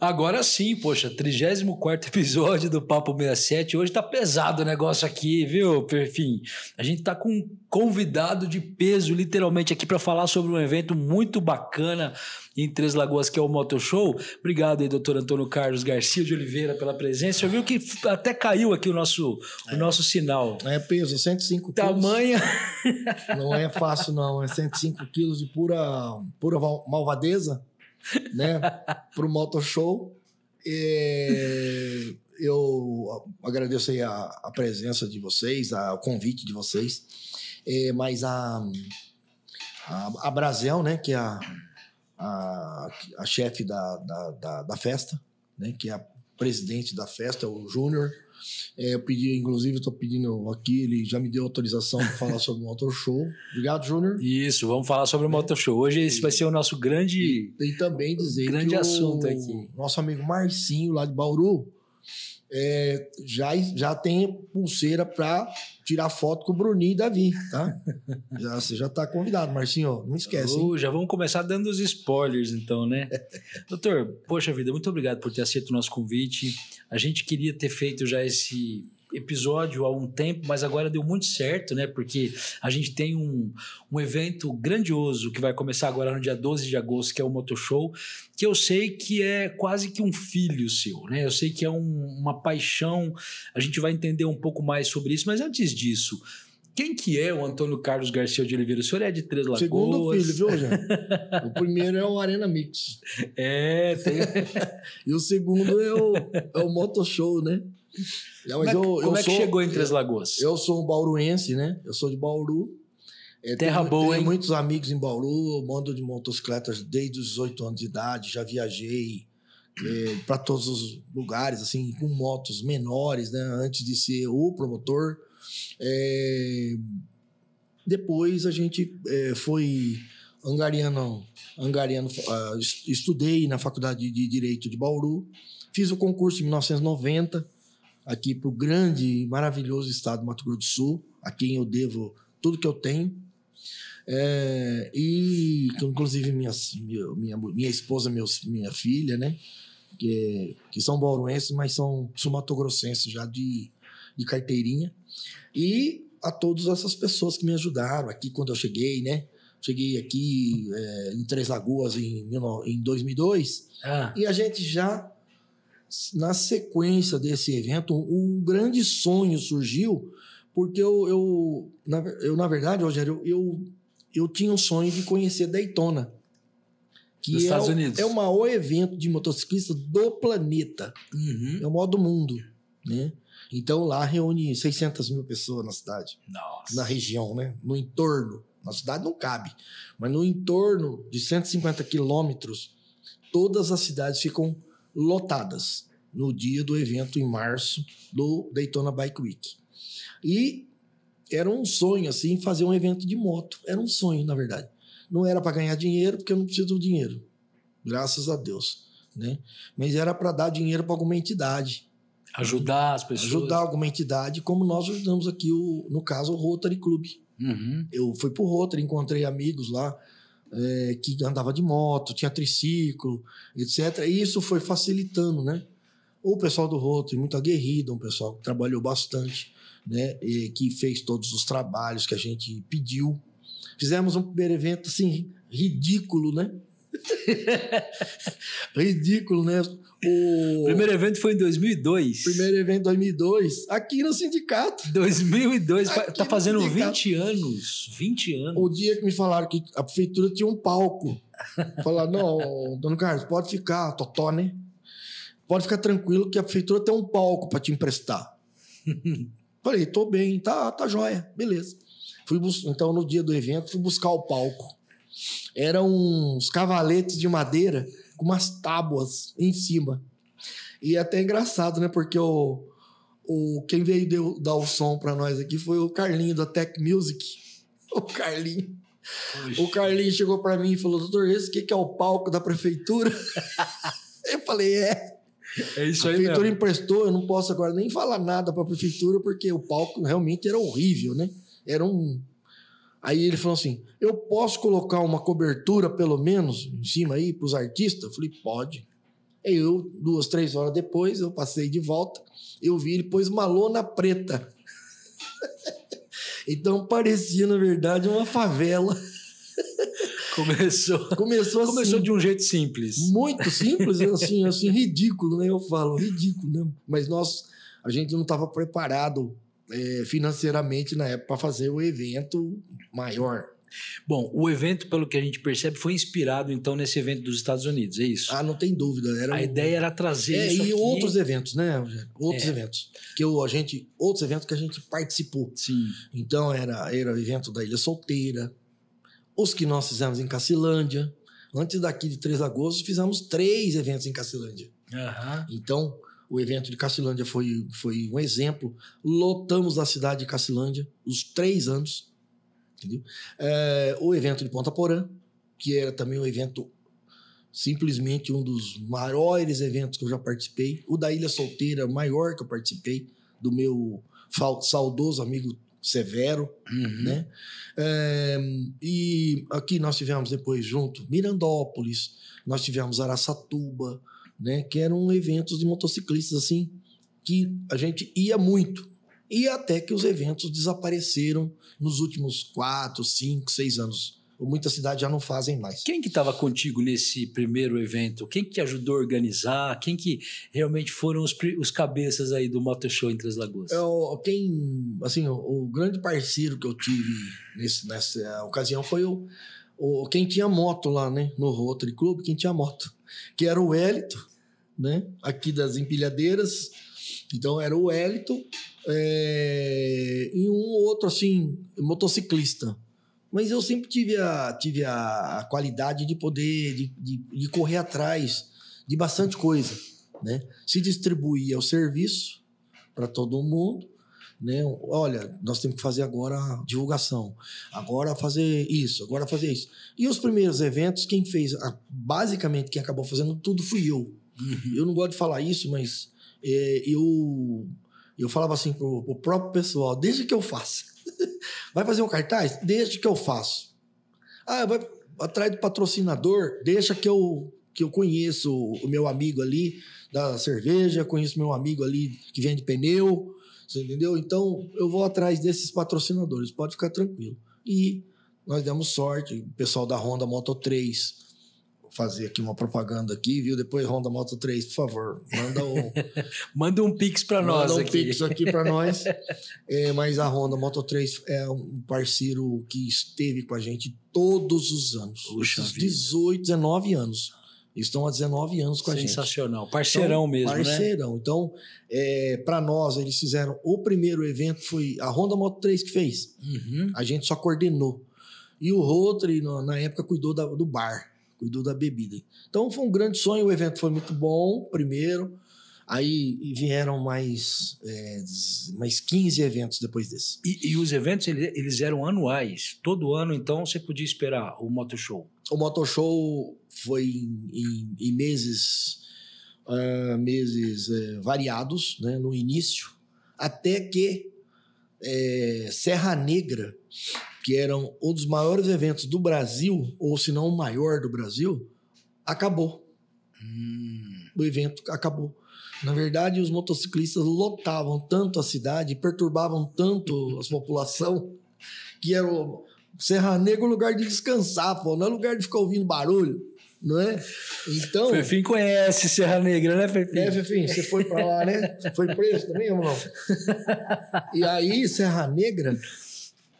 Agora sim, poxa, 34 episódio do Papo 67. Hoje tá pesado o negócio aqui, viu, Perfim? A gente tá com um convidado de peso, literalmente, aqui para falar sobre um evento muito bacana em Três Lagoas, que é o Moto Show. Obrigado aí, doutor Antônio Carlos Garcia de Oliveira, pela presença. Eu vi que até caiu aqui o nosso, é. o nosso sinal. É peso, 105 quilos. Tamanha. Não é fácil, não. É 105 quilos de pura, pura malvadeza né, para o Moto Show. E eu agradeço aí a, a, presença de vocês, a, o convite de vocês. É, mas a, a, a né, que é a, a, a chefe da, da, da, da festa, né, que é a presidente da festa, o Júnior, é, eu pedi, inclusive, estou pedindo aqui, ele já me deu autorização para falar sobre o Motor Show. Obrigado, Júnior. Isso, vamos falar sobre o Motor Show. Hoje esse vai ser o nosso grande. E, e também dizer grande que assunto o aqui. Nosso amigo Marcinho, lá de Bauru, é, já, já tem pulseira para tirar foto com o Bruninho e Davi, tá? já, você já está convidado, Marcinho, não esquece. Oh, já vamos começar dando os spoilers, então, né? Doutor, poxa vida, muito obrigado por ter aceito o nosso convite. A gente queria ter feito já esse episódio há um tempo, mas agora deu muito certo, né? Porque a gente tem um, um evento grandioso que vai começar agora no dia 12 de agosto, que é o Motoshow, que eu sei que é quase que um filho seu, né? Eu sei que é um, uma paixão, a gente vai entender um pouco mais sobre isso, mas antes disso, quem que é o Antônio Carlos Garcia de Oliveira? O senhor é de Três Lagoas? Segundo filho, viu, Jean? o primeiro é o Arena Mix. É, tem... e o segundo é o, é o Moto Show, né? Não, mas como eu, é, como eu é que chegou em Três Lagoas? Eu, eu sou um bauruense, né? Eu sou de Bauru. É, Terra tenho, boa, tenho hein? muitos amigos em Bauru, mando de motocicletas desde os 18 anos de idade, já viajei é, para todos os lugares, assim, com motos menores, né? Antes de ser o promotor. É, depois a gente é, foi angariano, angariano uh, estudei na Faculdade de Direito de Bauru, fiz o concurso em 1990 aqui para o grande maravilhoso estado do Mato Grosso do Sul, a quem eu devo tudo que eu tenho. É, e inclusive minha, minha, minha esposa, meus, minha filha, né? Que, que são bauruenses, mas são sumatogrossenses já de, de carteirinha. E a todas essas pessoas que me ajudaram aqui quando eu cheguei, né? Cheguei aqui é, em Três Lagoas em, em 2002 ah. e a gente já na sequência desse evento, um grande sonho surgiu, porque eu, eu, na, eu na verdade, Rogério, eu, eu tinha um sonho de conhecer Daytona. Que Dos é, Estados Unidos. é o maior evento de motociclista do planeta. Uhum. É o maior do mundo. Né? Então lá reúne 600 mil pessoas na cidade. Nossa. Na região, né? no entorno. Na cidade não cabe, mas no entorno de 150 quilômetros, todas as cidades ficam lotadas no dia do evento em março do Daytona Bike Week. E era um sonho assim fazer um evento de moto. Era um sonho, na verdade. Não era para ganhar dinheiro, porque eu não preciso do dinheiro. Graças a Deus, né? Mas era para dar dinheiro para alguma entidade. Ajudar as pessoas. Ajudar alguma entidade, como nós ajudamos aqui, o, no caso, o Rotary Club. Uhum. Eu fui pro Rotary, encontrei amigos lá é, que andava de moto, tinha triciclo, etc. E isso foi facilitando, né? O pessoal do Rotary, muito aguerrido, um pessoal que trabalhou bastante, né? E que fez todos os trabalhos que a gente pediu. Fizemos um primeiro evento, assim, ridículo, né? ridículo, né? O primeiro evento foi em 2002. Primeiro evento em 2002, aqui no sindicato. 2002, aqui tá fazendo 20 anos. 20 anos. O dia que me falaram que a prefeitura tinha um palco. Falaram, não, dono Carlos, pode ficar, totó, né? Pode ficar tranquilo que a prefeitura tem um palco para te emprestar. Falei, tô bem, tá, tá joia, beleza. Fui então, no dia do evento, fui buscar o palco. Eram uns cavaletes de madeira com umas tábuas em cima. E é até engraçado, né? Porque o, o, quem veio deu, dar o som para nós aqui foi o Carlinho da Tech Music. O Carlinho. Oxi. O Carlinho chegou para mim e falou: Doutor, esse que, que é o palco da prefeitura? eu falei: É. É isso a aí. A prefeitura mesmo. emprestou, eu não posso agora nem falar nada para a prefeitura, porque o palco realmente era horrível, né? Era um. Aí ele falou assim: eu posso colocar uma cobertura, pelo menos, em cima aí, para os artistas? Eu falei: pode. E eu, duas, três horas depois, eu passei de volta, eu vi ele pôs uma lona preta. então parecia, na verdade, uma favela. Começou, Começou assim. começou de um jeito simples. Muito simples, assim, assim, ridículo, né? Eu falo, ridículo, né? Mas nós, a gente não estava preparado é, financeiramente na época para fazer o evento maior. Bom, o evento, pelo que a gente percebe, foi inspirado então nesse evento dos Estados Unidos, é isso? Ah, não tem dúvida. Era a um- ideia era trazer É, isso e aqui. outros eventos, né? Rogério? Outros É. eventos. Que o, a gente, outros eventos que a gente participou. Sim. Então, era, era o evento da Ilha Solteira, os que nós fizemos em Cacilândia. Antes daqui de Três Lagoas, fizemos três eventos em Cacilândia. Aham. Então, o evento de Cacilândia foi, foi um exemplo. Lotamos a cidade de Cacilândia os três anos. Entendeu? É, o evento de Ponta Porã, que era também um evento, simplesmente um dos maiores eventos que eu já participei. O da Ilha Solteira, maior que eu participei, do meu saudoso amigo Severo Uhum. né? É, e aqui nós tivemos depois junto Mirandópolis, nós tivemos Araçatuba, né? Que eram eventos de motociclistas assim que a gente ia muito. E até que os eventos desapareceram nos últimos quatro, cinco, seis anos. Muitas cidades já não fazem mais. Quem que estava contigo nesse primeiro evento? Quem que ajudou a organizar? Quem que realmente foram os, os cabeças aí do Motor Show em Três Lagoas? É, o- quem, assim, o, o grande parceiro que eu tive nesse- nessa ocasião foi o, o quem tinha moto lá, né, no Rotary Club, quem tinha moto, que era o Wellington, né, aqui das empilhadeiras. Então era o Wellington é, e um outro assim motociclista. Mas eu sempre tive a, tive a qualidade de poder de, de, de correr atrás de bastante coisa, né? Se distribuía o serviço para todo mundo, né? Olha, nós temos que fazer agora divulgação, agora fazer isso, agora fazer isso. E os primeiros eventos, quem fez, basicamente quem acabou fazendo tudo fui eu. Uhum. Eu não gosto de falar isso, mas é, eu eu falava assim pro, pro próprio pessoal, desde que eu faça. Vai fazer um cartaz? Desde que eu faço. Ah, vai atrás do patrocinador? Deixa que eu que eu conheço o meu amigo ali da cerveja, conheço meu amigo ali que vende pneu, você entendeu? Então eu vou atrás desses patrocinadores, pode ficar tranquilo. E nós demos sorte, o pessoal da Honda Moto 3 vou fazer aqui uma propaganda aqui, viu? Depois Honda Moto 3, por favor, manda o Manda um pix para nós Manda um aqui. pix aqui para nós. É, mas a Honda Moto 3 é um parceiro que esteve com a gente todos os anos. Puxa Esses vida. 18, 19 anos. Estão há 19 anos com a gente. Sensacional. Parceirão Então, mesmo, né? Parceirão. Então, é, para nós, eles fizeram. O primeiro evento foi a Honda Moto 3 que fez. Uhum. A gente só coordenou. E o Rotary, na na época, cuidou da- do bar, cuidou da bebida. Então foi um grande sonho, o evento foi muito bom, primeiro. Aí vieram mais, é, mais 15 eventos depois desse. E, e os eventos, ele- eles eram anuais. Todo ano, então, você podia esperar o Motor Show. O Motoshow foi em, em- em meses, ah, meses é, variados, né, no início, até que é, Serra Negra, que era um dos maiores eventos do Brasil, ou se não o maior do Brasil, acabou. Hum. o evento acabou. Na verdade, os motociclistas lotavam tanto a cidade, perturbavam tanto a população, que era o Serra Negra um lugar de descansar, pô, não é lugar de ficar ouvindo barulho, não é? Então, Fefim conhece Serra Negra, né, Fefim? é, Fefim, você foi pra lá, né? Você foi preso também ou não? E aí, Serra Negra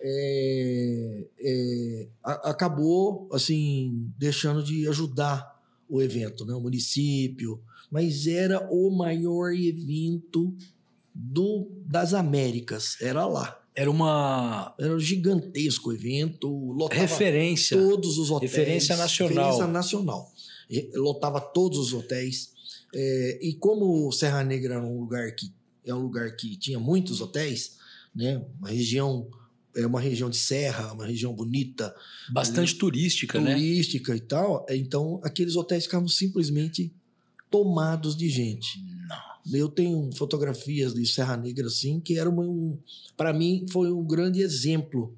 é, é, acabou, assim, deixando de ajudar o evento, né? O município. Mas era o maior evento do, das Américas. Era lá. Era uma Era um gigantesco evento. Lotava referência. todos os hotéis. Referência nacional. Referência nacional. Lotava todos os hotéis. É, e como Serra Negra era um lugar que é um lugar que tinha muitos hotéis, né? Uma região é uma região de serra, uma região bonita, Bastante turística, né? turística e tal. Então aqueles hotéis ficavam simplesmente tomados de gente. Eu tenho fotografias de Serra Negra assim que era um, para mim foi um grande exemplo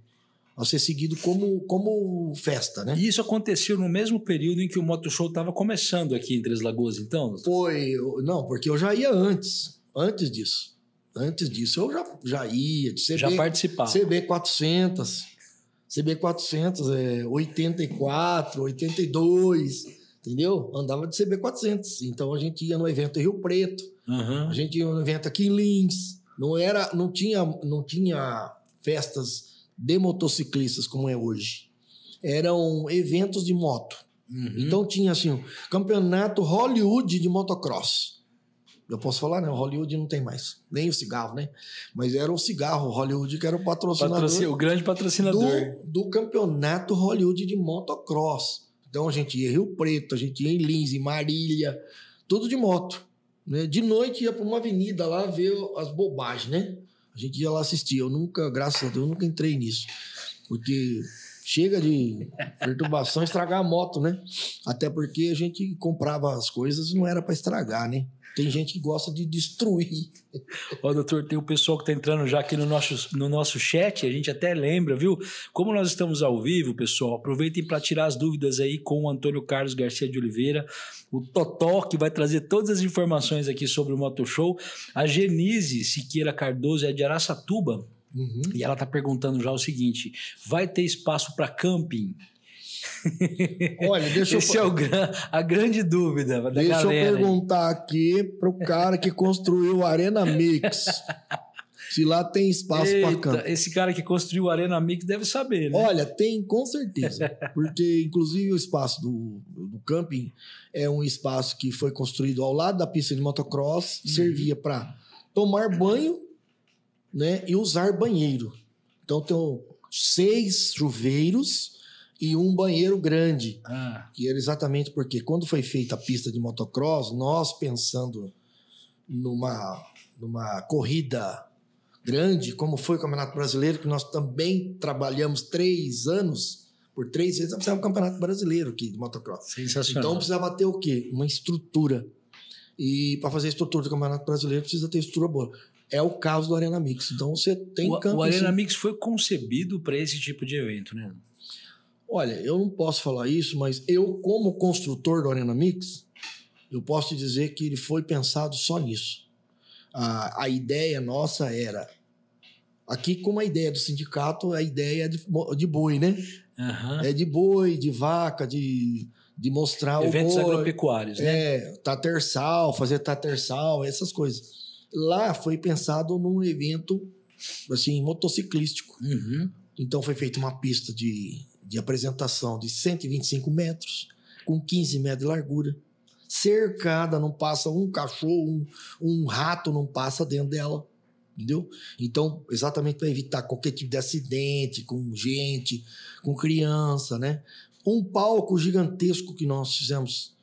a ser seguido como, como festa, né? E isso aconteceu no mesmo período em que o Moto Show estava começando aqui em Três Lagoas, então? Foi, não, porque eu já ia antes, antes disso. Antes disso eu já, já ia. De CB, já participava. CB 400, CB 400, é, 84, 82, entendeu? Andava de CB 400. Então a gente ia no evento em Rio Preto, Uhum. a gente ia no evento aqui em Lins. Não era, não tinha, não tinha festas de motociclistas como é hoje. Eram eventos de moto. Uhum. Então tinha assim, o campeonato Hollywood de motocross. Eu posso falar, né? O Hollywood não tem mais. Nem o cigarro, né? Mas era o cigarro Hollywood que era o patrocinador Patroci- o grande patrocinador. do, do campeonato Hollywood de motocross. Então a gente ia em Rio Preto, a gente ia em Lins, em Marília, tudo de moto. Né? De noite ia para uma avenida lá ver as bobagens, né? A gente ia lá assistir. Eu nunca, graças a Deus, nunca entrei nisso. Porque chega de perturbação estragar a moto, né? Até porque a gente comprava as coisas não era para estragar, né? Tem gente que gosta de destruir. Ó, doutor, tem o pessoal que está entrando já aqui no nosso, no nosso chat, a gente até lembra, viu? Como nós estamos ao vivo, pessoal, aproveitem para tirar as dúvidas aí com o Antônio Carlos Garcia de Oliveira, o Totó, que vai trazer todas as informações aqui sobre o Moto Show. A Genise Siqueira Cardoso é de Araçatuba, Uhum. e ela está perguntando já o seguinte: vai ter espaço para camping? Olha, deixa eu Esse é o gran- a grande dúvida da Deixa galera. eu perguntar aqui pro cara que construiu o Arena Mix. se lá tem espaço para campo. esse cara que construiu o Arena Mix deve saber, né? Olha, tem com certeza. Porque, inclusive, o espaço do, do camping é um espaço que foi construído ao lado da pista de motocross, Uhum. servia para tomar banho né, e usar banheiro. Então, tem seis chuveiros e um banheiro grande. Ah, que era exatamente porque quando foi feita a pista de motocross, nós pensando numa, numa corrida grande, como foi o Campeonato Brasileiro, que nós também trabalhamos três anos, por três vezes, precisávamos do Campeonato Brasileiro aqui de motocross. Então precisava ter o quê? Uma estrutura. E para fazer a estrutura do Campeonato Brasileiro precisa ter estrutura boa. É o caso do Arena Mix. Então você tem o, campo. o Arena sim. Mix foi concebido para esse tipo de evento, né? Olha, eu não posso falar isso, mas eu, como construtor do Arena Mix, eu posso te dizer que ele foi pensado só nisso. A, a ideia nossa era. Aqui, como a ideia do sindicato, a ideia é de, de boi, né? Aham. É de boi, de vaca, de, de mostrar Eventos o boi. agropecuários, né? É, tatersal, fazer tatersal, essas coisas. Lá foi pensado num evento, assim, motociclístico. Uhum. Então foi feita uma pista de, de apresentação de 125 metros, com 15 metros de largura. Cercada, não passa um cachorro, um, um rato não passa dentro dela. Entendeu? Então, exatamente para evitar qualquer tipo de acidente com gente, com criança, né? Um palco gigantesco que nós fizemos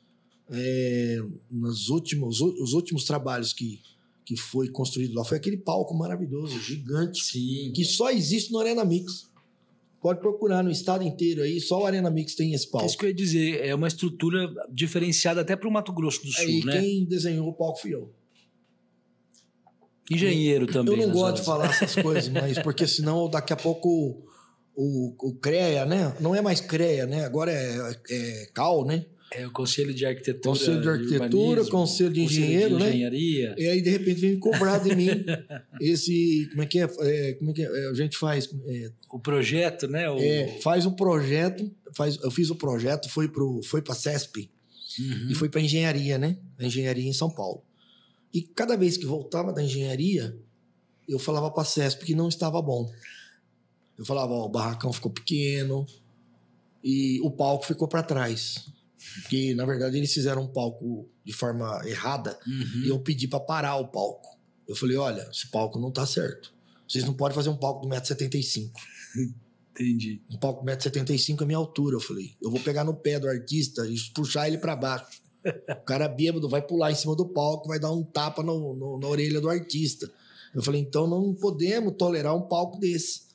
é, nos últimos, os últimos trabalhos que, que foi construído lá foi aquele palco maravilhoso, gigante Sim. que só existe no Arena Mix. Pode procurar no estado inteiro aí, só o Arena Mix tem esse É palco. isso que eu ia dizer, é uma estrutura diferenciada até para o Mato Grosso do Sul, Aí né? quem desenhou o palco fui eu. Engenheiro também. eu não gosto horas. de falar essas coisas, mas porque senão daqui a pouco o, o CREA, né? Não é mais CREA, né? Agora é, é CAL, né? É o Conselho de Arquitetura. Conselho de Arquitetura, Urbanismo, Conselho de Engenheiro, de né? Engenharia. E aí, de repente, vem cobrar de mim esse. Como é que é? É, como é que é? É, A gente faz. é, O projeto, né? O... é, faz um projeto. Faz, eu fiz o projeto, foi para foi a CESP. Uhum. e foi para engenharia, né? A engenharia em São Paulo. E cada vez que voltava da engenharia, eu falava para a CESP que não estava bom. Eu falava, ó, o barracão ficou pequeno e o palco ficou para trás. Que na verdade eles fizeram um palco de forma errada Uhum. e eu pedi para parar o palco. Eu falei, olha, esse palco não tá certo. Vocês não podem fazer um palco de 1,75m. Entendi. Um palco de 1,75m é minha altura. Eu falei, eu vou pegar no pé do artista e puxar ele para baixo. O cara bêbado vai pular em cima do palco, vai dar um tapa no- no- na orelha do artista. Eu falei, então não podemos tolerar um palco desse.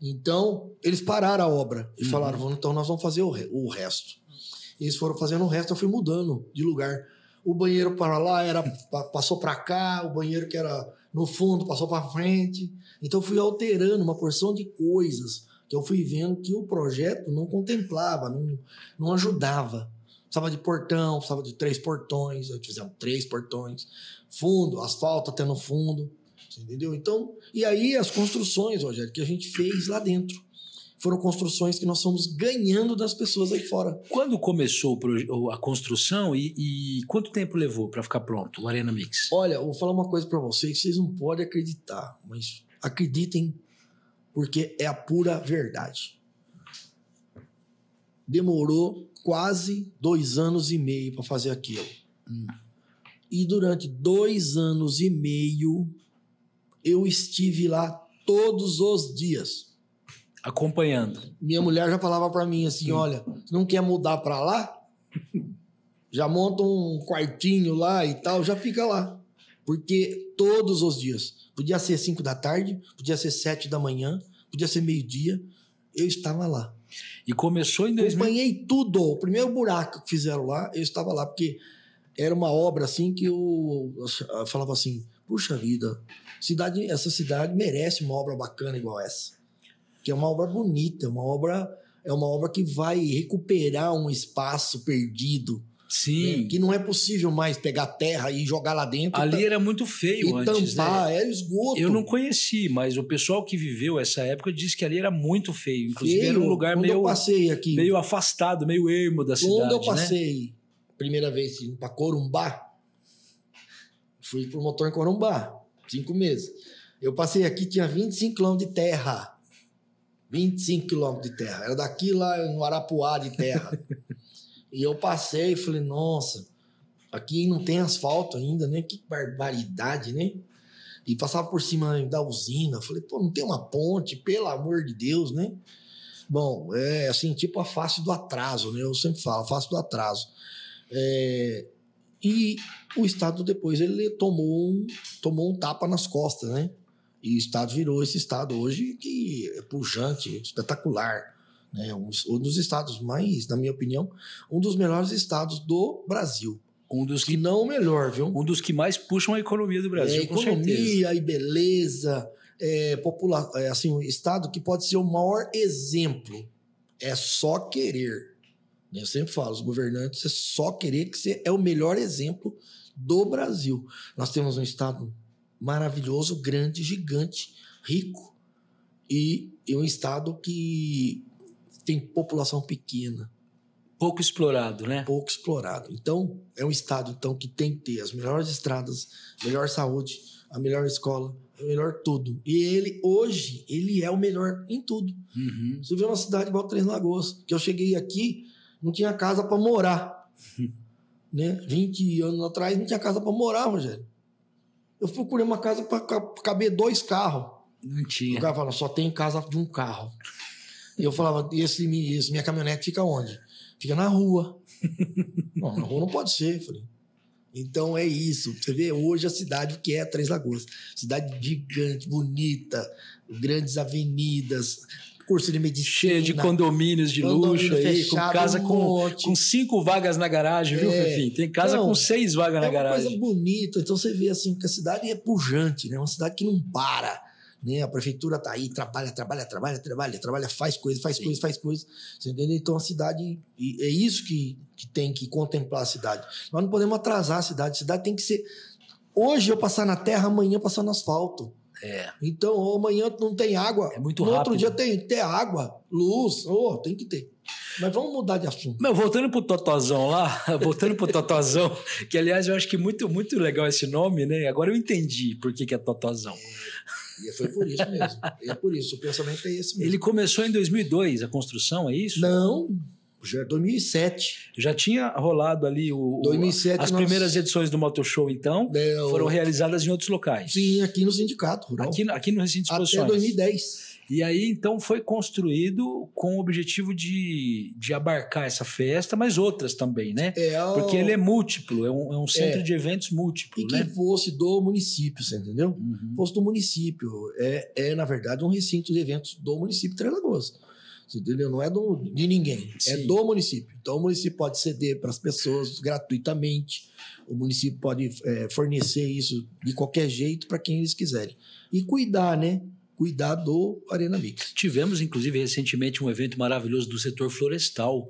Então, eles pararam a obra e Uhum. falaram, "Vamos, então nós vamos fazer o, re- o resto. Eles foram fazendo o resto, eu fui mudando de lugar. O banheiro para lá era pa- passou para cá, o banheiro que era no fundo passou para frente. Então eu fui alterando uma porção de coisas que eu fui vendo que o projeto não contemplava, não, não ajudava. Precisava de portão, precisava de três portões, aí fizemos três portões, fundo, asfalto até no fundo, entendeu? Então, e aí as construções, Rogério, que a gente fez lá dentro foram construções que nós fomos ganhando das pessoas aí fora. Quando começou a construção e, e quanto tempo levou para ficar pronto o Arena Mix? Olha, eu vou falar uma coisa para vocês, vocês não podem acreditar, mas acreditem porque é a pura verdade. Demorou quase dois anos e meio para fazer aquilo. Hum. E durante dois anos e meio eu estive lá todos os dias acompanhando. Minha mulher já falava para mim assim, Sim. olha, não quer mudar para lá? Já monta um quartinho lá e tal, já fica lá. Porque todos os dias, podia ser 5 da tarde, podia ser 7 da manhã, podia ser meio-dia, eu estava lá. E começou em 2000... Acompanhei tudo. O primeiro buraco que fizeram lá, eu estava lá, porque era uma obra assim que eu, eu falava assim, puxa vida, cidade, essa cidade merece uma obra bacana igual essa que é uma obra bonita, uma obra é uma obra que vai recuperar um espaço perdido. Sim. Né? Que não é possível mais pegar terra e jogar lá dentro. Ali era muito feio e antes. tampar, né? era esgoto. Eu não conheci, mas o pessoal que viveu essa época disse que ali era muito feio. Inclusive feio. era um lugar Quando meio. Eu passei aqui. Meio afastado, meio ermo da cidade. Quando eu né? passei, né? primeira vez para Corumbá, fui promotor em Corumbá, cinco meses. Eu passei aqui, tinha 25 quilômetros de terra. 25 quilômetros de terra. Era daqui lá no Arapuá de terra. e eu passei e falei, nossa, aqui não tem asfalto ainda, né? Que barbaridade, né? E passava por cima da usina. Falei, pô, não tem uma ponte, pelo amor de Deus, né? Bom, é assim, tipo a face do atraso, né? Eu sempre falo, a face do atraso. É, e o Estado depois ele tomou um, tomou um tapa nas costas, né? E o estado virou esse estado hoje que é pujante, espetacular. Né? Um, um dos estados mais, na minha opinião, um dos melhores estados do Brasil. Um dos que não o melhor, viu? Um dos que mais puxam a economia do Brasil, é, economia e beleza, é, popula é, assim, um estado que pode ser o maior exemplo. É só querer. Eu sempre falo, os governantes é só querer que você é o melhor exemplo do Brasil. Nós temos um estado maravilhoso, grande, gigante, rico e é um estado que tem população pequena. Pouco explorado, né? Pouco explorado. Então, é um estado então que tem que ter as melhores estradas, melhor saúde, a melhor escola, o melhor tudo. E ele, hoje, ele é o melhor em tudo. Uhum. Você vê uma cidade igual Três Lagoas, que eu cheguei aqui, não tinha casa para morar. né? 20 anos atrás não tinha casa para morar, Rogério. Eu procurei uma casa para caber dois carros. Não tinha. O cara falou, só tem casa de um carro. E eu falava, e esse, esse, minha caminhonete fica onde? Fica na rua. não, na rua não pode ser. Falei. Então é isso. Você vê hoje a cidade que é Três Lagoas. Cidade gigante, bonita, grandes avenidas, curso de medicina. Cheia de condomínios de condomínio luxo aí, com casa um com, com cinco vagas na garagem, viu, é. Fefim? Tem casa não, com seis vagas na garagem. É uma coisa bonita. Então você vê assim que a cidade é pujante, né? Uma cidade que não para. Né? A prefeitura tá aí, trabalha, trabalha, trabalha, trabalha, trabalha, faz coisa, faz coisa, faz coisa. Você entendeu? Então a cidade. é isso que, que tem que contemplar a cidade. Nós não podemos atrasar a cidade. A cidade tem que ser. Hoje eu passar na terra, amanhã passar no asfalto. É. Então, amanhã não tem água. É muito no rápido. outro dia tem ter água, luz. Oh, tem que ter. Mas vamos mudar de assunto. Meu, voltando pro Totozão lá, voltando pro Totozão, que aliás eu acho que muito, muito legal esse nome, né? Agora eu entendi por que, que é Totozão. É, e foi por isso mesmo. é por isso, o pensamento é esse mesmo. Ele começou em 2002, a construção, é isso? Não, já 2007. É Já tinha rolado ali o, 2007 as nós... primeiras edições do Motor Show, então, é, foram realizadas em outros locais. Sim, aqui no sindicato rural. Aqui, aqui no recinto de exposições. Até 2010. E aí, então, foi construído com o objetivo de, de abarcar essa festa, mas outras também, né? É, o... Porque ele é múltiplo, é um, é um centro é. de eventos múltiplo, e né? que fosse do município, você entendeu? Uhum. Fosse do município. É, é, na verdade, um recinto de eventos do município de Três Lagoas. Entendeu? Não é do, de ninguém, é Sim. é do município. Então, o município pode ceder para as pessoas gratuitamente, o município pode é, fornecer isso de qualquer jeito para quem eles quiserem. E cuidar, né? cuidar do Arena Mix. Tivemos, inclusive, recentemente um evento maravilhoso do setor florestal,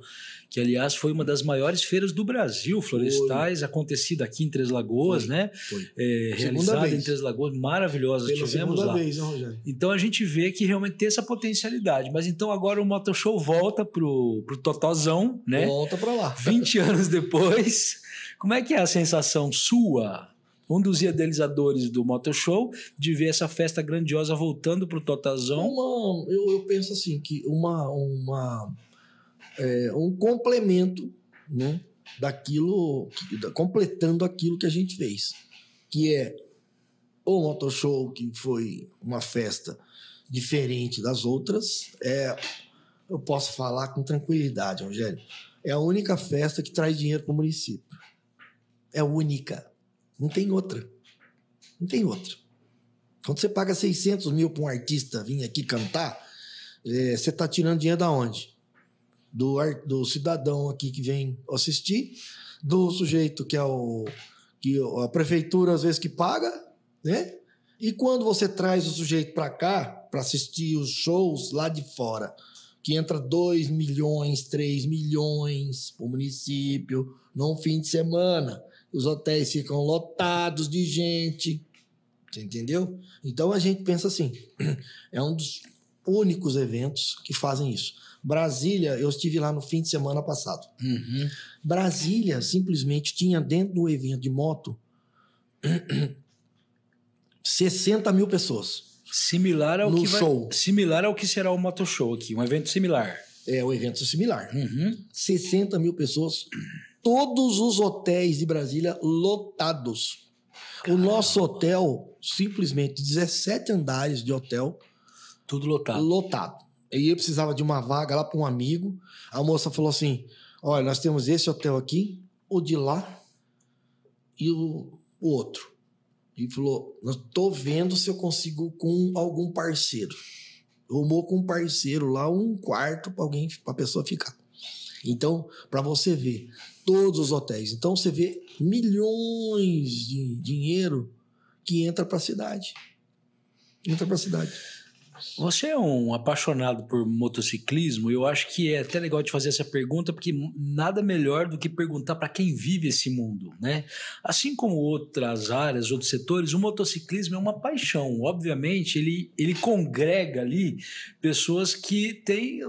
que, aliás, foi uma das maiores feiras do Brasil, florestais, foi. acontecida aqui em Três Lagoas, foi. né? Foi. É, realizada em Três Lagoas, maravilhosa. Pela Tivemos lá. vez, né, Rogério? Então a gente vê que realmente tem essa potencialidade. Mas então agora o Motoshow volta pro, pro Totozão, né? Volta para lá. 20 anos depois. Como é que é a sensação sua, um dos idealizadores do Motoshow, de ver essa festa grandiosa voltando pro Totozão? Uma, eu, eu penso assim, que uma, uma, é, um complemento né, daquilo, completando aquilo que a gente fez, que é o Motoshow, que foi uma festa diferente das outras, é, eu posso falar com tranquilidade, Rogério, é a única festa que traz dinheiro para o município. É única. Não tem outra. Não tem outra. Quando você paga 600 mil para um artista vir aqui cantar, é, você está tirando dinheiro da onde? Do, do cidadão aqui que vem assistir, do sujeito que é o que a prefeitura às vezes que paga, né? E quando você traz o sujeito para cá para assistir os shows lá de fora, que entra 2 milhões, 3 milhões o município num fim de semana, os hotéis ficam lotados de gente, entendeu? Então a gente pensa assim, é um dos únicos eventos que fazem isso. Brasília, eu estive lá no fim de semana passado. Uhum. Brasília simplesmente tinha dentro do evento de moto 60 mil pessoas. Similar ao No que vai- show. similar ao que será o Motoshow aqui, um evento similar. É um evento similar. Uhum. 60 mil pessoas, todos os hotéis de Brasília lotados. O nosso hotel, simplesmente 17 andares de hotel, Tudo lotado. lotado. E eu precisava de uma vaga lá para um amigo. A moça falou assim: Olha, nós temos esse hotel aqui, o de lá e o, o outro. E falou: tô vendo se eu consigo com algum parceiro. Arrumou com um parceiro lá um quarto para alguém, para pessoa ficar. Então, para você ver todos os hotéis. Então, você vê milhões de dinheiro que entra para a cidade. Entra para a cidade. Você é um apaixonado por motociclismo. Eu acho que é até legal de fazer essa pergunta, porque nada melhor do que perguntar para quem vive esse mundo, né? Assim como outras áreas, outros setores, o motociclismo é uma paixão. Obviamente, ele, ele congrega ali pessoas que têm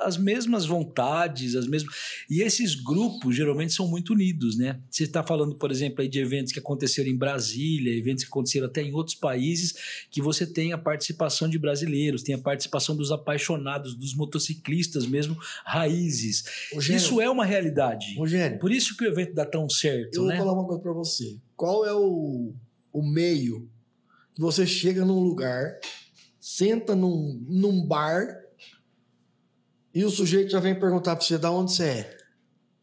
as mesmas vontades, as mesmas. E esses grupos geralmente são muito unidos, né? Você está falando, por exemplo, aí de eventos que aconteceram em Brasília, eventos que aconteceram até em outros países, que você tem a participação de brasileiros, tem a participação dos apaixonados, dos motociclistas mesmo, raízes. Rogério, Isso é uma realidade. Rogério, Por isso que o evento dá tão certo, eu vou né? falar uma coisa para você. Qual é o, o meio que você chega num lugar, senta num, num bar e o sujeito já vem perguntar para você de onde você é?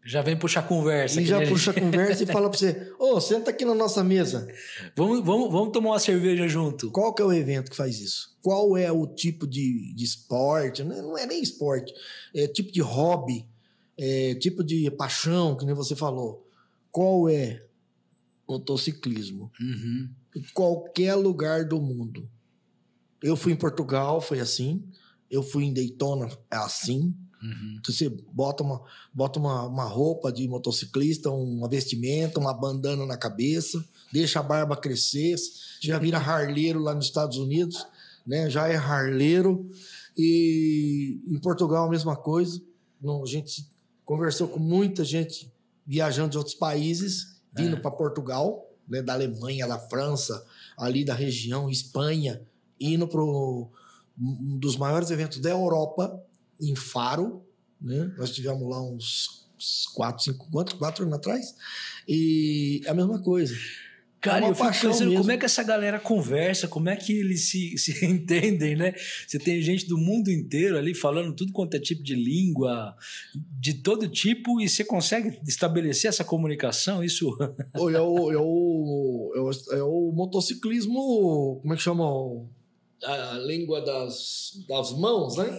Já vem puxar conversa. E já nem a puxa a gente- conversa e fala para você: Ô, senta aqui na nossa mesa. Vamos, vamos, vamos tomar uma cerveja junto. Qual que é o evento que faz isso? Qual é o tipo de, de esporte? Não é- não é nem esporte, é tipo de hobby, é tipo de paixão, que nem você falou. Qual é motociclismo? Uhum. Em qualquer lugar do mundo. Eu fui em Portugal, foi assim. Eu fui em Daytona, é assim. Uhum. Você bota uma, bota uma, uma roupa de motociclista, uma vestimenta, uma bandana na cabeça, deixa a barba crescer, já vira harleiro lá nos Estados Unidos, né? Já é harleiro. E em Portugal a mesma coisa. Não, a gente conversou com muita gente viajando de outros países, vindo É. para Portugal, né? Da Alemanha, da França, ali da região, Espanha, indo para um dos maiores eventos da Europa, em Faro, né? Nós tivemos lá uns quatro, cinco, quatro, quatro anos atrás. E é a mesma coisa. Cara, É uma eu fico pensando mesmo. como é que essa galera conversa, como é que eles se, se entendem, né? Você tem gente do mundo inteiro ali falando tudo quanto é tipo de língua, de todo tipo, e você consegue estabelecer essa comunicação? Isso. É o, é, o, é, o, é o motociclismo, como é que chama? A língua das, das mãos, né?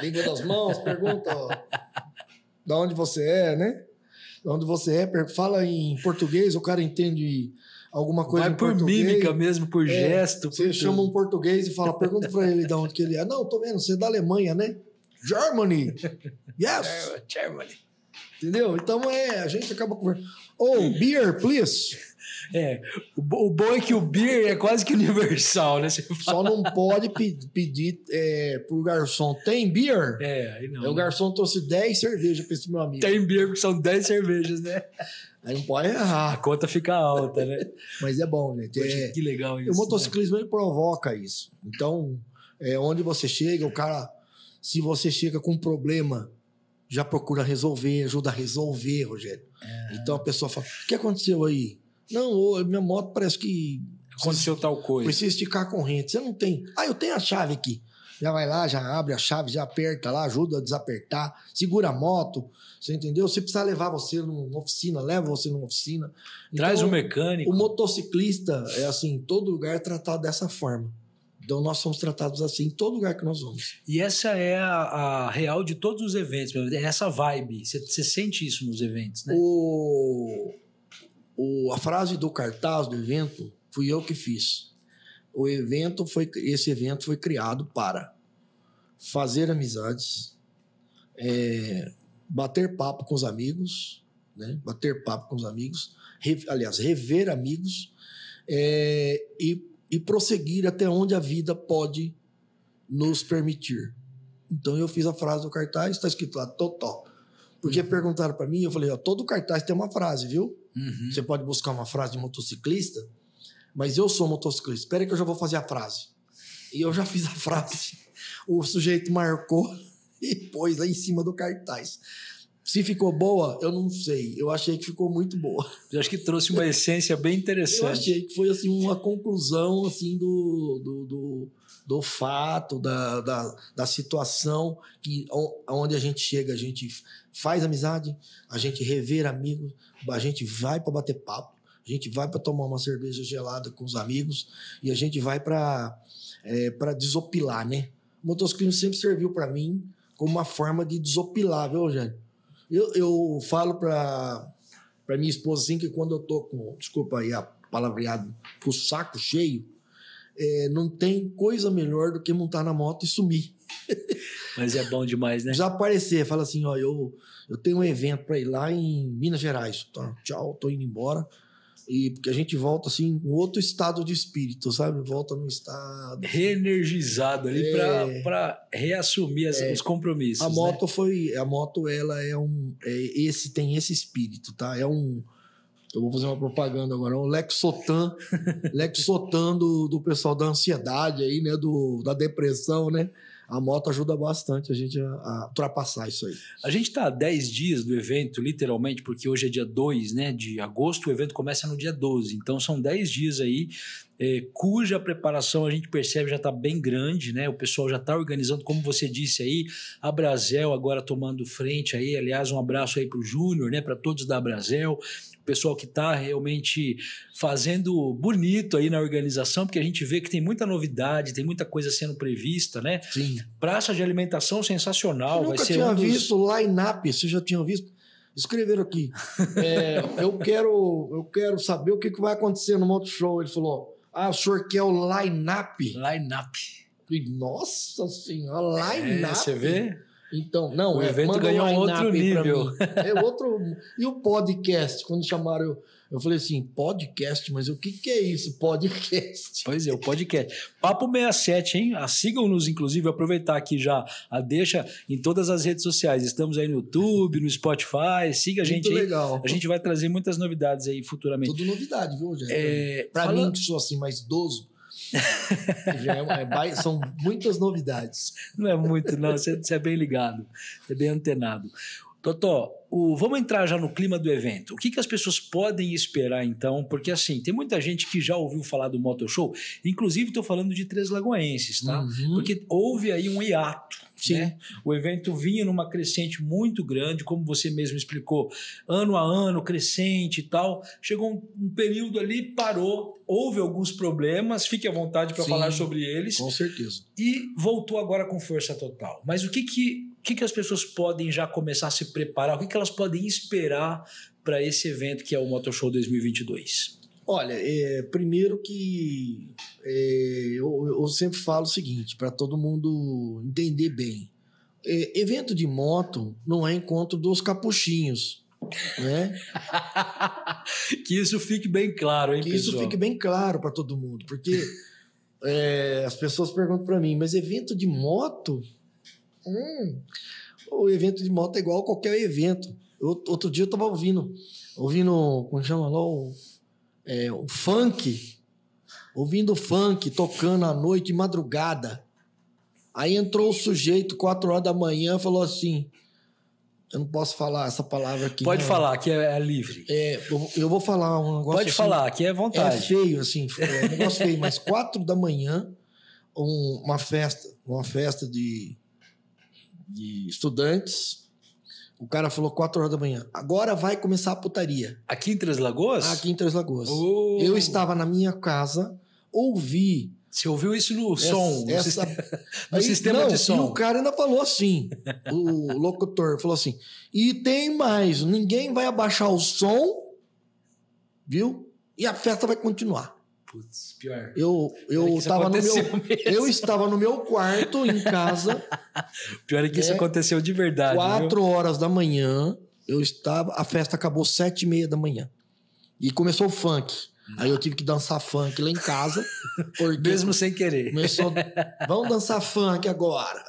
Língua das mãos, pergunta ó, da onde você é, né? onde você é, fala em português, o cara entende alguma coisa Vai em por português. mímica mesmo, por É, gesto. Você por chama tudo. um português e fala, pergunta pra ele de onde que ele é. Não, tô vendo, você é da Alemanha, né? Germany. Yes. Germany. Entendeu? Então é, a gente acaba conversando. Oh, beer, please. É, o, o bom é que o beer é quase que universal, né? Só não pode pe- pedir é, pro garçom, tem beer? é, aí não. Aí o garçom trouxe 10 cervejas pra esse meu amigo. Tem beer porque são 10 cervejas, né? Aí não pode A errar. conta fica alta, né? Mas é bom. Poxa, É, que legal isso. o né? motociclismo ele provoca isso. Então, é, onde você chega, o cara, se você chega com um problema, já procura resolver, ajuda a resolver, Rogério. É. Então a pessoa fala: o que aconteceu aí? Não, minha moto parece que Aconteceu tal coisa. precisa esticar a corrente. Você não tem. Ah, eu tenho a chave aqui. Já vai lá, já abre a chave, já aperta lá, ajuda a desapertar, segura a moto. Você entendeu? Se precisar levar você numa oficina, leva você numa oficina. Traz Então, um mecânico. o motociclista é assim, em todo lugar é tratado dessa forma. Então nós somos tratados assim em todo lugar que nós vamos. E essa é a, a real de todos os eventos. É essa vibe. Você, você sente isso nos eventos, né? O, o, a frase do cartaz do evento fui eu que fiz. O evento foi esse evento foi criado para fazer amizades, é, bater papo com os amigos, né? Bater papo com os amigos, re- aliás, rever amigos é, e, e prosseguir até onde a vida pode nos permitir. Então eu fiz a frase do cartaz, está escrito lá, Totó. Porque perguntaram para mim, eu falei, ó, todo cartaz tem uma frase, viu? Uhum. Você pode buscar uma frase de motociclista, mas eu sou motociclista. Espera que eu já vou fazer a frase. E eu já fiz a frase. O sujeito marcou e pôs lá em cima do cartaz. Se ficou boa, eu não sei. Eu achei que ficou muito boa. Eu acho que trouxe uma essência bem Eu interessante. achei que foi assim uma conclusão assim do, do, do, do fato, da, da, da situação que onde a gente chega, a gente faz amizade, a gente rever amigos, a gente vai para bater papo, a gente vai para tomar uma cerveja gelada com os amigos e a gente vai para é, desopilar, né? O motociclismo sempre serviu para mim como uma forma de desopilar, viu, Rogério? Eu, eu falo para para minha esposa assim que quando eu tô com, desculpa aí a palavreado, com o saco cheio, é, não tem coisa melhor do que montar na moto e sumir. Mas é bom demais, né? Desaparecer, fala assim, ó, eu, eu tenho um evento para ir lá em Minas Gerais. Tá, tchau, tô indo embora. E porque a gente volta assim, com outro estado de espírito, sabe? Volta no estado. Reenergizado ali É. para reassumir as- os compromissos. A né? moto foi, a moto ela é um, é esse tem esse espírito, tá? É um, eu vou fazer uma propaganda agora, é um Lexotan, Lexotan do, do pessoal da ansiedade aí, né? Do, da depressão, né? A moto ajuda bastante a gente a, a ultrapassar isso aí. A gente está há 10 dias do evento, literalmente, porque hoje é dia 2 né, de agosto, o evento começa no dia 12. Então são 10 dias aí, eh, cuja preparação a gente percebe já está bem grande, né? O pessoal já está organizando, como você disse aí, a Brasel agora tomando frente aí. Aliás, um abraço aí para o Júnior, né? Para todos da Brasel. Pessoal que está realmente fazendo bonito aí na organização, porque a gente vê que tem muita novidade, tem muita coisa sendo prevista, né? Sim. Praça de alimentação sensacional, Eu vai nunca ser tinha um dos... visto line-up, vocês já tinham visto? Escreveram aqui. É, eu, quero, eu quero saber o que, que vai acontecer no Moto Show. Ele falou: Ah, o senhor quer o line-up? Line-up. Nossa senhora, line-up. É, você vê? Então, não, O é, evento ganhou um outro nível. É outro. E o podcast, quando chamaram eu, eu falei assim, podcast, mas o que, que é isso, podcast? Pois é, o podcast. Papo 67, hein? Ah, Sigam-nos, inclusive, aproveitar aqui já a deixa em todas as redes sociais. Estamos aí no YouTube, no Spotify. Siga a gente Muito aí. legal. A gente vai trazer muitas novidades aí futuramente. Tudo novidade, viu, gente? É, Pra fala- mim, que sou assim, mais idoso, já é- é são muitas novidades. Não é muito, não. Você é bem ligado. Você é bem antenado. Totó, o- vamos entrar já no clima do evento. O que, que as pessoas podem esperar, então? Porque, assim, tem muita gente que já ouviu falar do Motor Show. Inclusive, estou falando de Três Lagoenses, tá? Uhum. Porque houve aí um hiato. Sim. Né? O evento vinha numa crescente muito grande, como você mesmo explicou, ano a ano, crescente e tal. Chegou um, um período ali, parou, houve alguns problemas, fique à vontade para falar sobre eles, Com certeza. e voltou agora com força total. Mas o que, que, que, que as pessoas podem já começar a se preparar? O que, que elas podem esperar para esse evento que é o Motor Show 2022? Olha, é, primeiro que é, eu, eu sempre falo o seguinte, para todo mundo entender bem. É, evento de moto não é encontro dos capuchinhos, né? que isso fique bem claro, hein, que pessoal? isso fique bem claro para todo mundo, porque é, as pessoas perguntam para mim, mas evento de moto? Hum, o evento de moto é igual a qualquer evento. Eu, outro dia eu estava ouvindo, ouvindo, como chama lá, o é, o funk, ouvindo funk, tocando à noite, de madrugada. Aí entrou o sujeito, quatro horas da manhã, falou assim: Eu não posso falar essa palavra aqui. Pode não. falar, que é, é livre. É, eu, eu, vou falar um negócio. Pode assim, falar, aqui é vontade. É feio, assim, é um negócio feio, mas quatro da manhã, um, uma festa, uma festa de, de estudantes o cara falou 4 horas da manhã. Agora vai começar a putaria. Aqui em Três Lagoas? Aqui em Três Lagoas. Oh. Eu estava na minha casa, ouvi. Você ouviu isso no essa, som, no, essa... sistema, no Aí, sistema não, de som. E o cara ainda falou assim: o locutor falou assim. E tem mais, ninguém vai abaixar o som, viu? E a festa vai continuar. Putz, pior. Eu, eu, estava no meu, eu estava no meu quarto em casa. Pior é que é, isso aconteceu de verdade. Quatro viu? horas da manhã, eu estava. A festa acabou sete e meia da manhã. E começou o funk. Aí eu tive que dançar funk lá em casa. Mesmo sem querer. Começou, vamos dançar funk agora.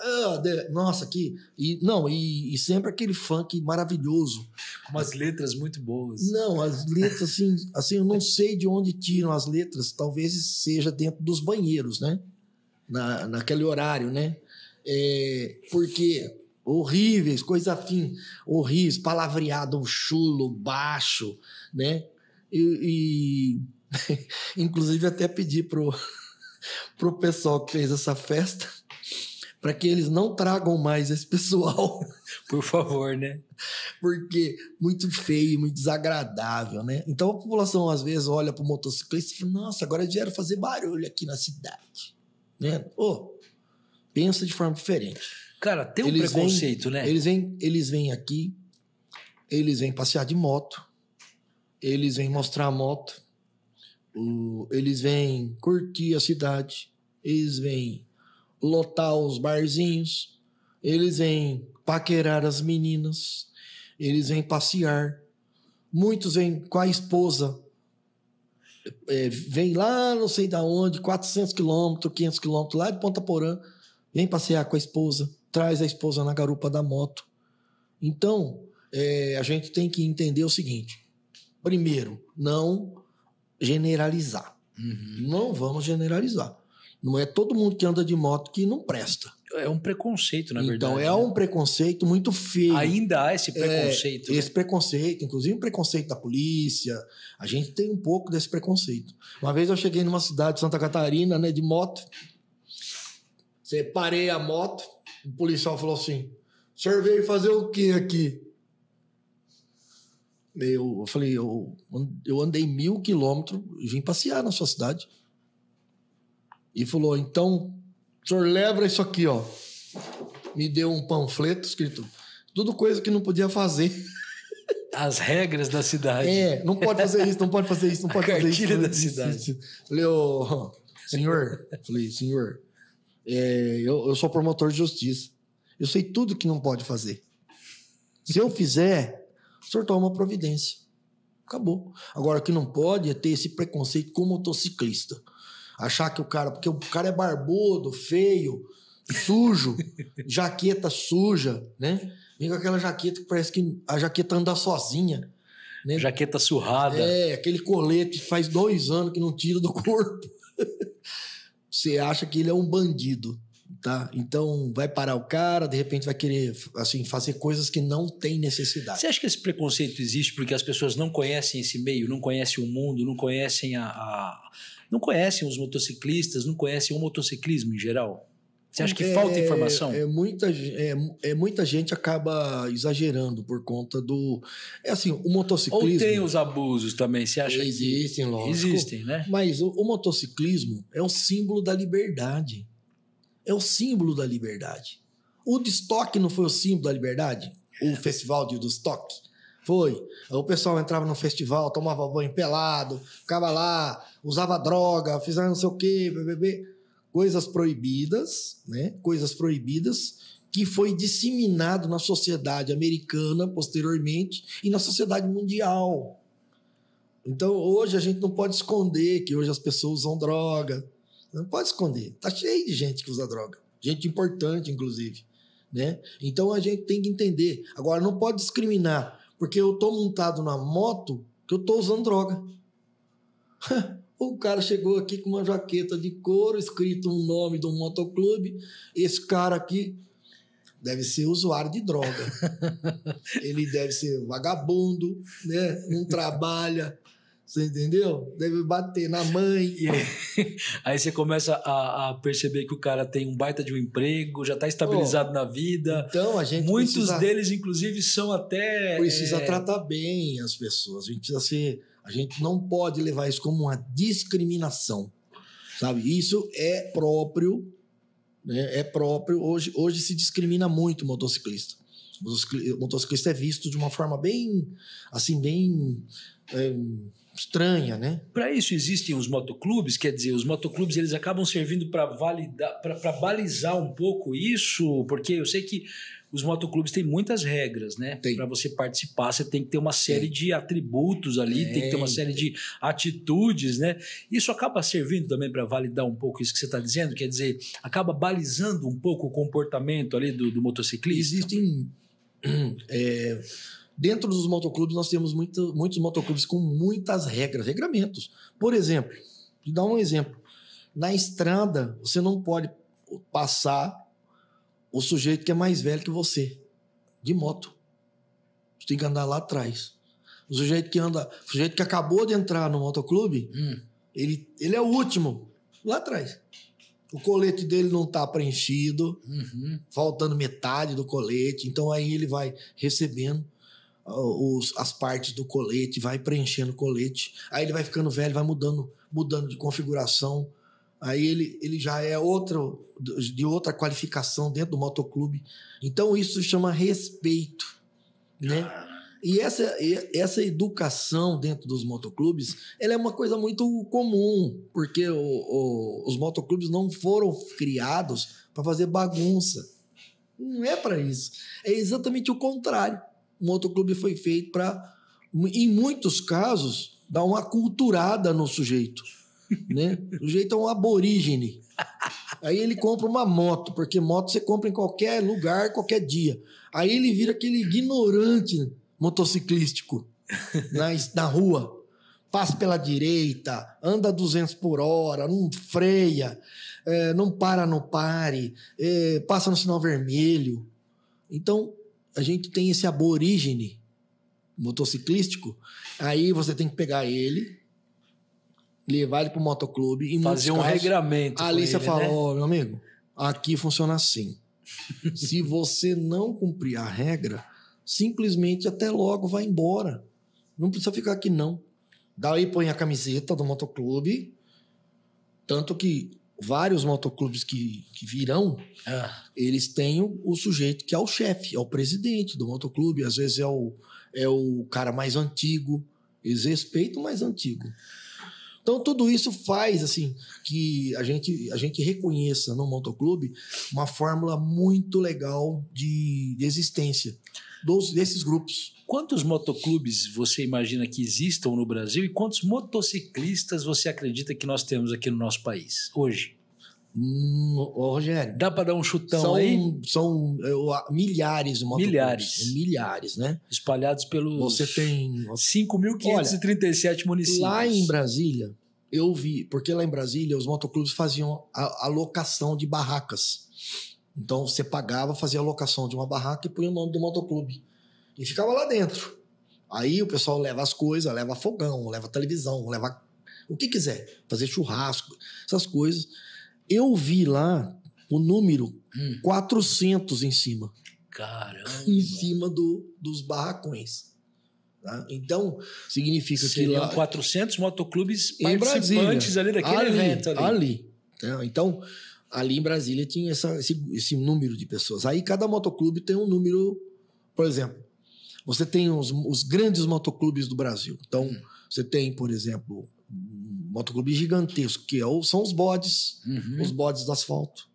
nossa, que. E, não, e, e, sempre aquele funk maravilhoso. Com umas letras muito boas. Não, as letras, assim, assim, eu não sei de onde tiram as letras. Talvez seja dentro dos banheiros, né? Na, naquele horário, né? É, porque horríveis, coisa afim, horríveis, palavreado, chulo, baixo, né? E, e inclusive até pedi pro, pro pessoal que fez essa festa para que eles não tragam mais esse pessoal. Por favor, né? Porque muito feio, muito desagradável, né? Então a população às vezes olha para o motociclista e fala: Nossa, agora vieram fazer barulho aqui na cidade. Né? Oh, pensa de forma diferente. Cara, tem um eles preconceito, vêm, né? Eles vêm, eles vêm aqui, eles vêm passear de moto, eles vêm mostrar a moto, o, eles vêm curtir a cidade, eles vêm lotar os barzinhos, eles vêm paquerar as meninas, eles vêm passear. Muitos vêm com a esposa, é, vem lá não sei da onde, 400 quilômetros, 500 quilômetros, lá de Ponta Porã, vem passear com a esposa, traz a esposa na garupa da moto. Então, é, a gente tem que entender o seguinte: Primeiro, não generalizar. Uhum. Não vamos generalizar. Não é todo mundo que anda de moto que não presta. É um preconceito, na então, verdade. Então, é né? um preconceito muito feio. Ainda há esse preconceito. É, né? Esse preconceito, inclusive o preconceito da polícia. A gente tem um pouco desse preconceito. Uma vez eu cheguei numa cidade de Santa Catarina, né, de moto. Separei a moto. O policial falou assim: o senhor veio fazer o que aqui? Eu, eu falei, eu, eu andei mil quilômetros e vim passear na sua cidade. E falou, então, o senhor leva isso aqui, ó. Me deu um panfleto escrito, tudo coisa que não podia fazer. As regras da cidade. É, não pode fazer isso, não pode fazer isso, não pode A fazer isso. da cidade. Falei, ô, senhor, falei, senhor, é, eu, eu sou promotor de justiça. Eu sei tudo que não pode fazer. Se eu fizer, o senhor toma uma providência. Acabou. Agora, o que não pode é ter esse preconceito com o motociclista. Achar que o cara, porque o cara é barbudo, feio, sujo, jaqueta suja, né? Vem com aquela jaqueta que parece que a jaqueta anda sozinha. Né? Jaqueta surrada. É, aquele colete que faz dois anos que não tira do corpo. Você acha que ele é um bandido tá? Então vai parar o cara, de repente vai querer assim fazer coisas que não tem necessidade. Você acha que esse preconceito existe porque as pessoas não conhecem esse meio, não conhecem o mundo, não conhecem a, a não conhecem os motociclistas, não conhecem o motociclismo em geral? Você acha que é, falta informação? É muita, é, é, muita gente acaba exagerando por conta do. É assim, o motociclismo. Ou tem os abusos também, você acha existem, que. Lógico, existem, né? Mas o, o motociclismo é um símbolo da liberdade é o símbolo da liberdade. O de estoque não foi o símbolo da liberdade? O festival de Woodstock? Foi. O pessoal entrava no festival, tomava banho pelado, ficava lá, usava droga, fizia não sei o quê, bebê. Coisas proibidas, né? Coisas proibidas que foi disseminado na sociedade americana posteriormente e na sociedade mundial. Então, hoje a gente não pode esconder que hoje as pessoas usam droga. Não pode esconder. Tá cheio de gente que usa droga. Gente importante, inclusive. Né? Então a gente tem que entender. Agora, não pode discriminar, porque eu tô montado na moto que eu tô usando droga. o cara chegou aqui com uma jaqueta de couro, escrito um nome de um motoclube. Esse cara aqui deve ser usuário de droga. Ele deve ser vagabundo, né? não trabalha, você entendeu? Deve bater na mãe. Aí, aí você começa a, a, perceber que o cara tem um baita de um emprego, já está estabilizado oh, na vida. Então a gente Muitos precisa, deles, inclusive, são até. Precisa é... tratar bem as pessoas. A gente precisa ser. A gente não pode levar isso como uma discriminação. Sabe? Isso é próprio. Né? É próprio. Hoje, hoje se discrimina muito o motociclista. O motociclista é visto de uma forma bem. Assim, bem. É, estranha, né? Para isso existem os motoclubes, quer dizer, os motoclubes eles acabam servindo para validar, para balizar um pouco isso, porque eu sei que os motoclubes têm muitas regras, né? Para você participar, você tem que ter uma série tem. de atributos ali, tem, tem que ter uma série tem. de atitudes, né? Isso acaba servindo também para validar um pouco isso que você está dizendo, quer dizer, acaba balizando um pouco o comportamento ali do, do motociclista. Existem é, Dentro dos motoclubes, nós temos muito, muitos motoclubes com muitas regras, regramentos. Por exemplo, vou dar um exemplo. Na estrada, você não pode passar o sujeito que é mais velho que você, de moto. Você tem que andar lá atrás. O sujeito que anda, o sujeito que acabou de entrar no motoclube, hum. ele, ele é o último, lá atrás. O colete dele não está preenchido, uhum. faltando metade do colete, então aí ele vai recebendo os, as partes do colete, vai preenchendo o colete, aí ele vai ficando velho, vai mudando, mudando de configuração, aí ele, ele já é outro, de outra qualificação dentro do motoclube. Então isso chama respeito, né? E essa, essa educação dentro dos motoclubes, ela é uma coisa muito comum, porque o, o, os motoclubes não foram criados para fazer bagunça. Não é para isso. É exatamente o contrário o motoclube foi feito para, em muitos casos, dar uma culturada no sujeito. Né? O sujeito é um aborígene. Aí ele compra uma moto, porque moto você compra em qualquer lugar, qualquer dia. Aí ele vira aquele ignorante motociclístico na, na rua. Passa pela direita, anda 200 por hora, não freia, é, não para no pare, é, passa no sinal vermelho. Então, a gente tem esse aborígene motociclístico, aí você tem que pegar ele, levar ele para o motoclube e fazer um casos, regramento. A Alicia ele, falou, né? meu amigo, aqui funciona assim. Se você não cumprir a regra, simplesmente até logo vai embora. Não precisa ficar aqui não. Daí põe a camiseta do motoclube, tanto que vários motoclubes que, que virão, ah. eles têm o, o, sujeito que é o chefe, é o presidente do motoclube, às vezes é o, é o cara mais antigo, eles respeitam o mais antigo. Então tudo isso faz assim que a gente, a gente reconheça no motoclube uma fórmula muito legal de, de existência dos, desses grupos. Quantos motoclubes você imagina que existam no Brasil e quantos motociclistas você acredita que nós temos aqui no nosso país hoje? Hum, ô, Rogério. Dá para dar um chutão são, aí? São uh, milhares de motoclubes. Milhares. Milhares, né? Espalhados pelos. Você tem. 5.537 municípios. Lá em Brasília, eu vi, porque lá em Brasília os motoclubes faziam a, a locação de barracas. Então você pagava, fazia a locação de uma barraca e punha o nome do motoclube. E ficava lá dentro. Aí o pessoal leva as coisas, leva fogão, leva televisão, leva o que quiser, fazer churrasco, essas coisas. Eu vi lá o número hum. 400 em cima. Caramba! Em cima do, dos barracões. Tá? Então, significa Seriam que lá... 400 motoclubes participantes ali daquele ali, evento ali. ali tá? Então, ali em Brasília tinha essa, esse, esse número de pessoas. Aí cada motoclube tem um número, por exemplo, você tem os, os grandes motoclubes do Brasil. Então, hum. você tem, por exemplo, um motoclube gigantesco, que é são os bodes, uhum. os bodes do asfalto.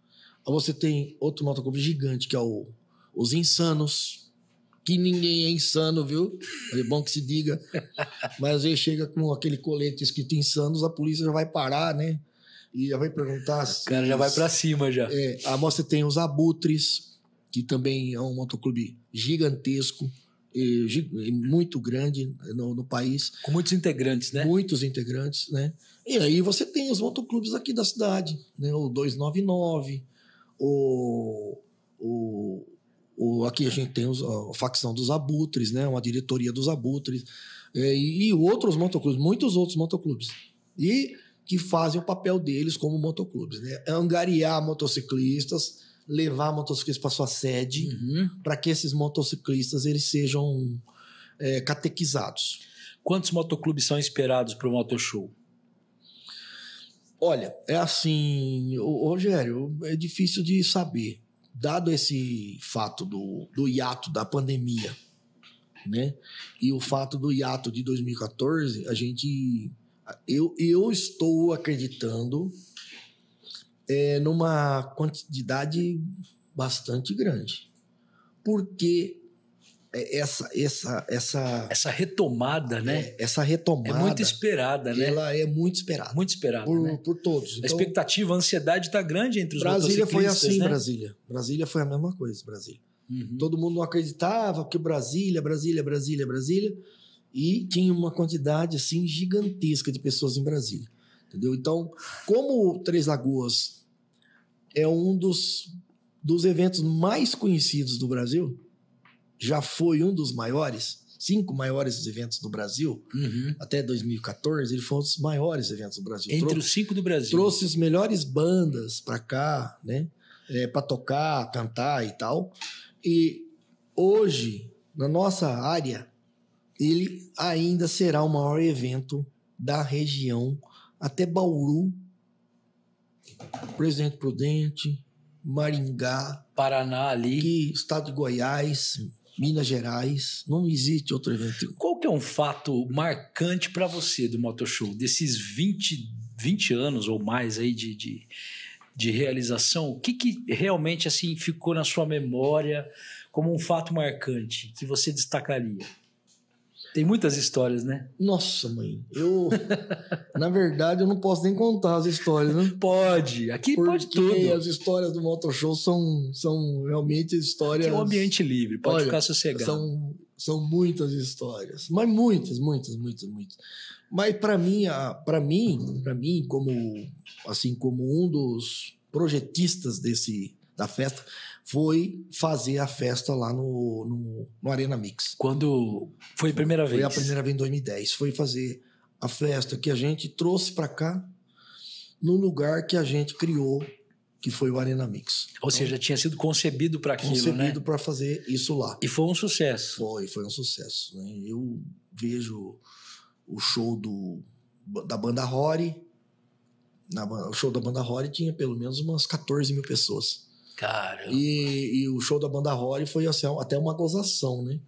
Aí você tem outro motoclube gigante, que é o, os insanos, que ninguém é insano, viu? É bom que se diga. Mas aí chega com aquele colete escrito insanos, a polícia já vai parar, né? E já vai perguntar. O cara já vai para cima já. É, aí você tem os abutres, que também é um motoclube gigantesco muito grande no, no, país. Com muitos integrantes, né? Muitos integrantes, né? E aí você tem os motoclubes aqui da cidade, né? O 299, o, o, o aqui a gente tem os, a facção dos abutres, né? Uma diretoria dos abutres é, e, e outros motoclubes, muitos outros motoclubes. E que fazem o papel deles como motoclubes, né? Angariar motociclistas, levar motociclistas para sua sede, uhum. para que esses motociclistas eles sejam é, catequizados. Quantos motoclubes são esperados para o Motoshow? Olha, é assim, Rogério, é difícil de saber. Dado esse fato do, do hiato da pandemia, né? E o fato do hiato de 2014, a gente. Eu, eu estou acreditando é, numa quantidade bastante grande. Porque essa essa essa essa retomada, né? É, essa retomada é muito esperada, né? Ela é muito esperada. Muito esperada, por, né? por todos. Então, a expectativa, a ansiedade está grande entre os Brasília foi assim, né? Brasília. Brasília foi a mesma coisa, Brasília. Uhum. Todo mundo não acreditava que Brasília, Brasília, Brasília, Brasília, e tinha uma quantidade assim gigantesca de pessoas em Brasília, entendeu? Então, como Três Lagoas é um dos, dos eventos mais conhecidos do Brasil, já foi um dos maiores, cinco maiores eventos do Brasil, uhum. até 2014, ele foi um dos maiores eventos do Brasil. Entre os cinco do Brasil. Trouxe as melhores bandas para cá, né? É, para tocar, cantar e tal. E hoje, na nossa área, ele ainda será o maior evento da região até Bauru Presidente Prudente, Maringá, Paraná ali, aqui, estado de Goiás, Minas Gerais, não existe outro evento. Qual que é um fato marcante para você do Motoshow, desses 20, 20 anos ou mais aí de, de, de realização? O que, que realmente assim ficou na sua memória como um fato marcante que você destacaria? Tem muitas histórias, né? Nossa, mãe. Eu. na verdade, eu não posso nem contar as histórias, né? Pode. Aqui Porque pode tudo. as histórias do Motor Show são, são realmente histórias. Aqui é um ambiente livre, pode Olha, ficar sossegado. São, são muitas histórias. Mas muitas, muitas, muitas, muitas. Mas para mim, para mim, para mim, como assim, como um dos projetistas desse da festa, foi fazer a festa lá no, no, no, Arena Mix. Quando foi a primeira foi vez? Foi a primeira vez em 2010. Foi fazer a festa que a gente trouxe para cá no lugar que a gente criou, que foi o Arena Mix. Ou então, seja, tinha sido concebido para aquilo, concebido né? Concebido para fazer isso lá. E foi um sucesso. Foi, foi um sucesso. Né? Eu vejo o show do, da banda Rory. Na, o show da banda Rory tinha pelo menos umas 14 mil pessoas. Caramba. E, e o show da banda Rory foi assim, até uma gozação, né?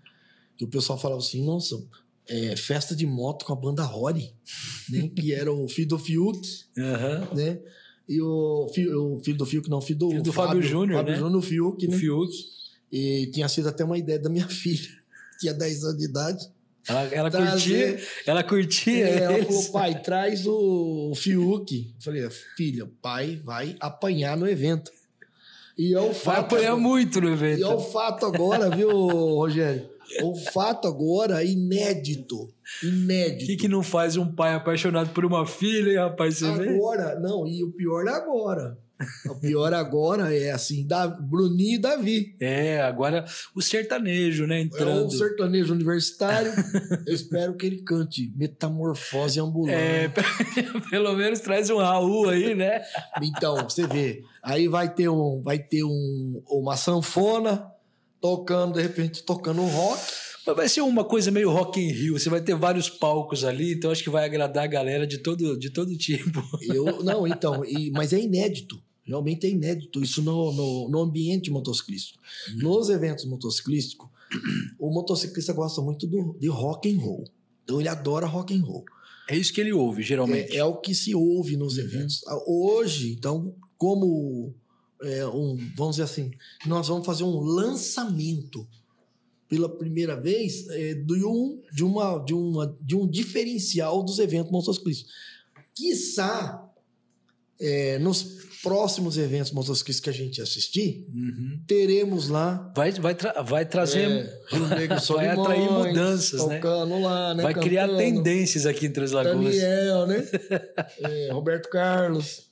Que o pessoal falava assim, nossa, é, festa de moto com a banda Rory, né? que era o filho do Fiuk, uhum. né? E o, o filho do Fiuk, não, o filho do, filho do Fábio, Fábio Júnior, Fábio né? Júnior, o Fiuk, né? O Fiuk. E tinha sido até uma ideia da minha filha, que tinha 10 anos de idade. Ela, ela curtia, ela curtia. É, ela falou, pai, traz o Fiuk. Eu falei, filha, o pai vai apanhar no evento. E é o fato. Vai apanhar muito no evento. E é o fato agora, viu, Rogério? O fato agora inédito. Inédito. O que, que não faz um pai apaixonado por uma filha, hein, rapaz? Você agora, vê? não, e o pior é agora. O pior agora é assim, da Bruninho e Davi. É, agora o sertanejo, né? Entrando. É o sertanejo universitário. Eu espero que ele cante Metamorfose Ambulante. É, pelo menos traz um Raul aí, né? Então, você vê. Aí vai ter, um, vai ter um, uma sanfona tocando, de repente, tocando um rock. Vai ser uma coisa meio Rock in Rio. Você vai ter vários palcos ali, então acho que vai agradar a galera de todo, de todo tipo. Eu, não, então, e, mas é inédito. Realmente é inédito isso no, no, no ambiente motociclístico. Uhum. Nos eventos motociclísticos, O motociclista gosta muito do, de rock and roll. Então ele adora rock and roll. É isso que ele ouve, geralmente. É, é o que se ouve nos Uhum. eventos. Ah, Hoje, então, como é, um, vamos dizer assim, nós vamos fazer um lançamento pela primeira vez é, de, um, de, uma, de, uma, de um diferencial dos eventos motociclistas. Quiçá, é, nos próximos eventos motociclistas que a gente assistir, Uhum. teremos lá Vai, vai, tra- vai trazer. é, Vai atrair mudanças, né? lá, né? vai criar cantando. tendências aqui em Três Lagoas. Daniel, né? É, Roberto Carlos.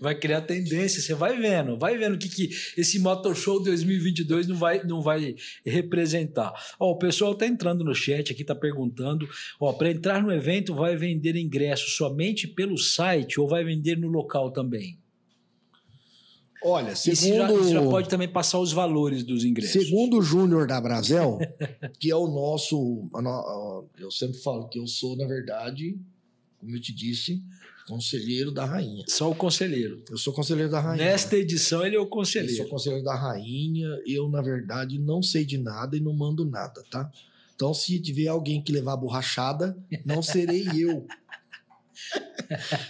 Vai criar tendência, você vai vendo, vai vendo o que, que esse Motor Show 2022 não vai, não vai representar. Ó, o pessoal tá entrando no chat aqui, tá perguntando, ó, para entrar no evento vai vender ingresso somente pelo site ou vai vender no local também? Olha, E você já, segundo, já pode também passar os valores dos ingressos. segundo o Júnior da Brasel, que é o nosso. a no- Eu sempre falo que eu sou, na verdade, como eu te disse, conselheiro da rainha. Só o conselheiro. Eu sou conselheiro da rainha. Nesta edição ele é o Eu sou conselheiro. conselheiro da rainha. Eu, na verdade, não sei de nada e não mando nada, tá? Então, se tiver alguém que levar borrachada, não serei eu.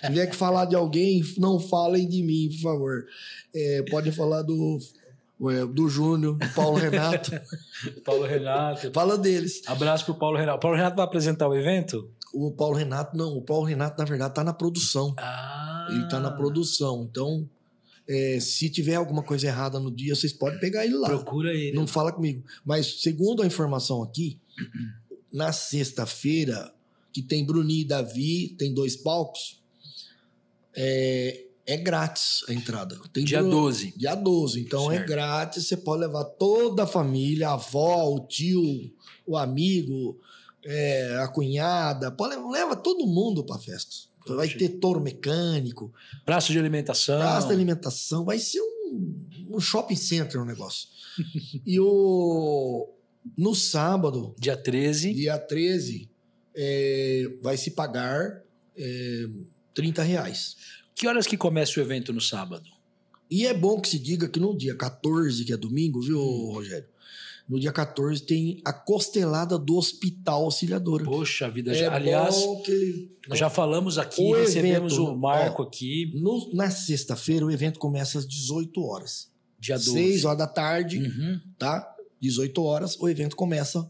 Se tiver que falar de alguém, não falem de mim, por favor. É, podem falar do, é, do Júnior, do Paulo Renato. Paulo Renato. Fala deles. Abraço pro Paulo Renato. Paulo Renato vai apresentar o evento? O Paulo Renato, não. O Paulo Renato, na verdade, tá na produção. Ah. Ele tá na produção. Então, é, se tiver alguma coisa errada no dia, vocês podem pegar ele lá. Procura ele. Não fala comigo. Mas, segundo a informação aqui, na sexta-feira, que tem Bruninho e Davi, tem dois palcos, é, é grátis a entrada. Tem Dia Bru- 12. Dia 12. Então é Certo. grátis, você pode levar toda a família, a avó, o tio, o amigo, é, a cunhada, pode, leva todo mundo para festa. Vai ter touro mecânico, Praça de alimentação. praça de alimentação, vai ser um, um shopping center o negócio. e o no sábado, Dia 13. dia 13, é, vai se pagar é, 30 reais. Que horas que começa o evento no sábado? E é bom que se diga que no dia 14, que é domingo, viu, Hum. Rogério? No dia 14 tem a costelada do Hospital Auxiliadora. Poxa vida. É já- aliás, bom que- já falamos aqui, O recebemos evento, o Marco aqui, No- na sexta-feira o evento começa às 18 horas. dia 12. 6 horas da tarde, Uhum. tá? 18 horas, o evento começa.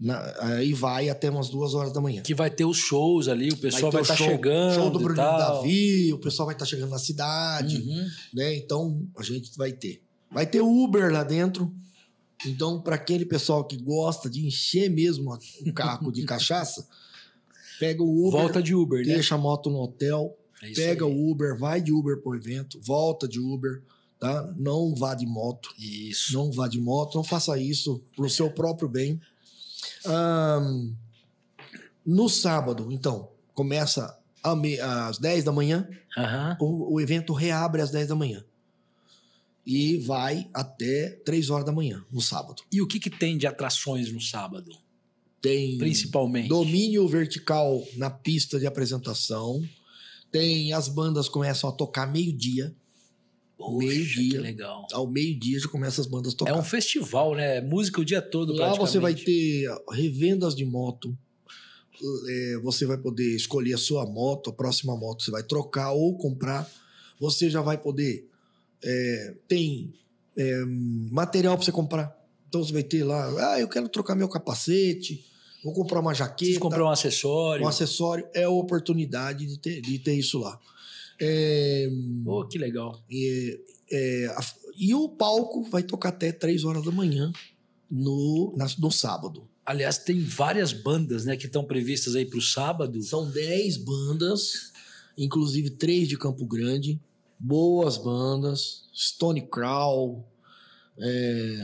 Na- aí vai até umas 2 horas da manhã. Que vai ter os shows ali, o pessoal vai estar chegando. Show do Bruno. Davi, o pessoal vai estar chegando na cidade. Uhum. né? Então a gente vai ter. Vai ter Uber lá dentro. Então, para aquele pessoal que gosta de encher mesmo o carro de cachaça, pega o Uber, Volta de Uber, né? deixa a moto no hotel, É pega aí. o Uber, vai de Uber pro evento, volta de Uber, tá? Não vá de moto, Isso. não vá de moto, não faça isso pro seu próprio bem. Ahn, no sábado, então, começa às 10 da manhã, Aham. o, o evento reabre às 10 da manhã. E vai até 3 horas da manhã, no sábado. E o que, que tem de atrações no sábado? Tem Principalmente. domínio vertical na pista de apresentação. Tem as bandas começam a tocar meio-dia. Meio-dia. legal. Ao meio-dia já começa as bandas a É tocar. um festival, né? Música o dia todo, Lá você vai ter revendas de moto. É, você vai poder escolher a sua moto, a próxima moto você vai trocar ou comprar. Você já vai poder. é, tem é, material para você comprar. Então você vai ter lá. Ah, eu quero trocar meu capacete, vou comprar uma jaqueta. Preciso comprar um acessório. um acessório. É a oportunidade de ter, de ter isso lá. É, Pô, que legal. e, é, a- e o palco vai tocar até 3 horas da manhã no, na- no sábado. Aliás, tem várias bandas, né, que estão previstas aí para o sábado. São 10 bandas, inclusive três de Campo Grande. Boas bandas. Stone Crow, é,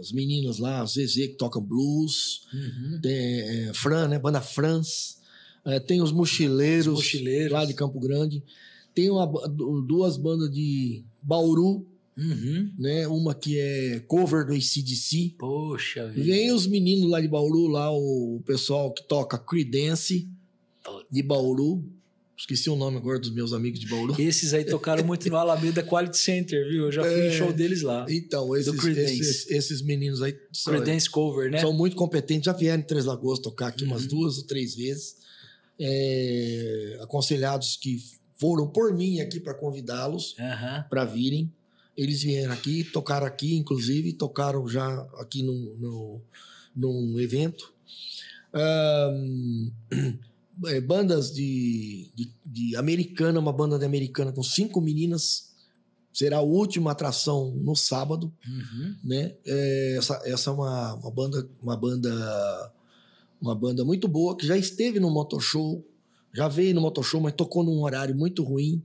as meninas lá, Zezé que tocam blues. Uhum. Tem é, Fran, né? Banda Franz. É, tem os mochileiros, Os Mochileiros. lá de Campo Grande. Tem uma duas bandas de Bauru, Uhum. né? Uma que é cover do ACDC. Poxa vida. Vem os meninos lá de Bauru, lá o pessoal que toca Creedence de Bauru. Esqueci o nome agora dos meus amigos de Bauru. Esses aí tocaram muito no Alameda Quality Center, viu? Eu já fui É. em show deles lá. Então, esses, esses, esses meninos aí são, Credence Cover, né? são muito competentes. Já vieram em Três Lagoas tocar aqui umas Uhum. duas ou três vezes. É, aconselhados que foram por mim aqui para convidá-los Aham. para virem. Eles vieram aqui, tocaram aqui, inclusive, tocaram já aqui no, no, num evento. Ahn, é, bandas de, de, de americana, uma banda de americana com cinco meninas. Será a última atração no sábado Uhum. né? É, essa, essa é uma, uma banda, uma banda, uma banda muito boa que já esteve no Motoshow, já veio no Motoshow, mas tocou num horário muito ruim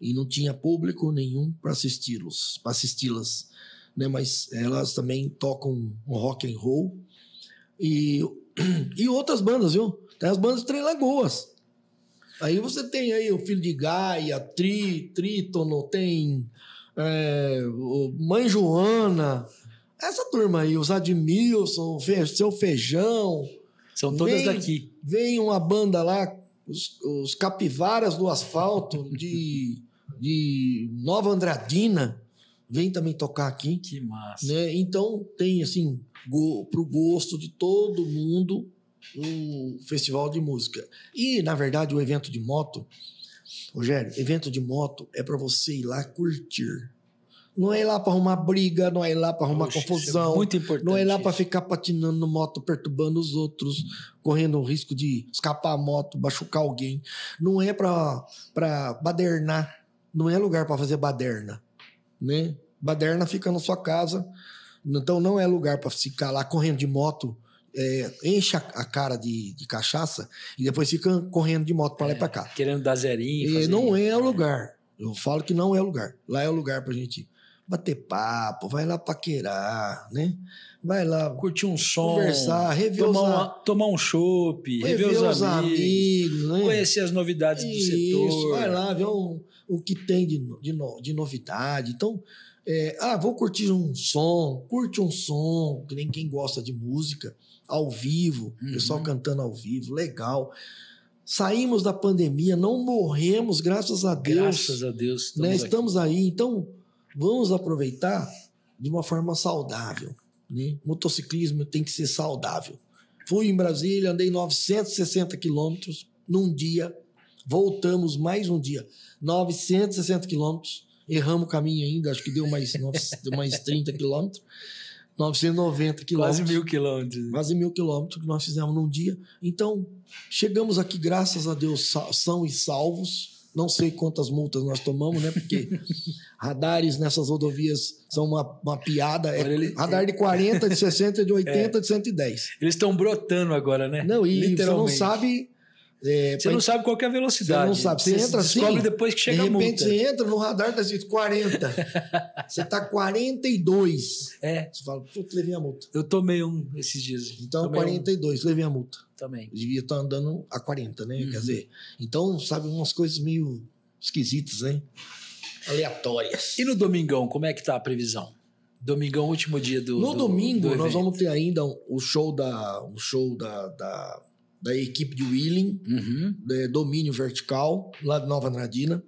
e não tinha público nenhum para assisti-los, para assisti-las, né? Mas elas também tocam um rock and roll e e outras bandas, viu? Tem as bandas de Três Lagoas. Aí você tem aí o Filho de Gaia, Tri, Trítono, tem é, Mãe Joana, essa turma aí, os Admilson, o Fe- Seu Feijão. São todas Vem- daqui. Vem uma banda lá, os, os Capivaras do Asfalto, de, de Nova Andradina, vem também tocar aqui. Que massa. Né? Então tem assim, go, pro gosto de todo mundo, o festival de música. E, na verdade, o evento de moto, Rogério, evento de moto é para você ir lá curtir. Não é lá para arrumar briga, não é lá para arrumar isso é confusão. muito importante. Não é lá para ficar patinando no moto, perturbando os outros, correndo o risco de escapar a moto, machucar alguém. Não é para badernar. Não é lugar para fazer baderna. Né? Baderna fica na sua casa. Então não é lugar para ficar lá correndo de moto. é, enche a, a cara de, de cachaça e depois fica correndo de moto para lá e para cá. Querendo dar zerinho. E não é o lugar. Eu falo que não é o lugar. Lá é o lugar pra gente bater papo, vai lá paquerar, né? Vai lá Curtir um som. conversar, rever os, Tomar, a- uma, tomar um chopp, rever, rever os, amigos, amigos, né? conhecer as novidades do Isso, setor. vai lá ver um- o que tem de, de, de novidade. Então, é, ah, vou curtir um som, curte um som, que nem quem gosta de música, ao vivo, Uhum. pessoal cantando ao vivo, legal. Saímos da pandemia, não morremos, graças a Deus. Graças a Deus. né? aqui. Estamos aí, então vamos aproveitar de uma forma saudável. Né? Motociclismo tem que ser saudável. Fui em Brasília, andei 960 quilômetros num dia, voltamos mais um dia, 960 quilômetros, erramos o caminho ainda, acho que deu mais, deu mais 30 quilômetros, 990 quilômetros. Quase mil quilômetros. Quase mil quilômetros que nós fizemos num dia. Então, chegamos aqui, graças a Deus, são e salvos. Não sei quantas multas nós tomamos, né? Porque radares nessas rodovias são uma, uma piada. É ele- radar de 40, de 60, de 80, de 110. Eles estão brotando agora, né? Não, e você não sabe. É, Você não sabe qual é a velocidade. Você não sabe. Você entra assim, descobre depois que de chega a multa. repente você entra no radar, tá escrito 40. você tá 42. É, Você fala, putz, levei a multa. eu tomei um esses dias. Então, tomei 42, levei a multa. Um, também. devia estar andando a 40, né? Uhum. Quer dizer, então, sabe, umas coisas meio esquisitas, né? Aleatórias. E no domingão, como é que tá a previsão? Domingão, último dia do no do- domingo, do nós vamos ter ainda o show da, o show da, da, da equipe de Wheeling, Uhum. de domínio vertical, lá de Nova Andradina.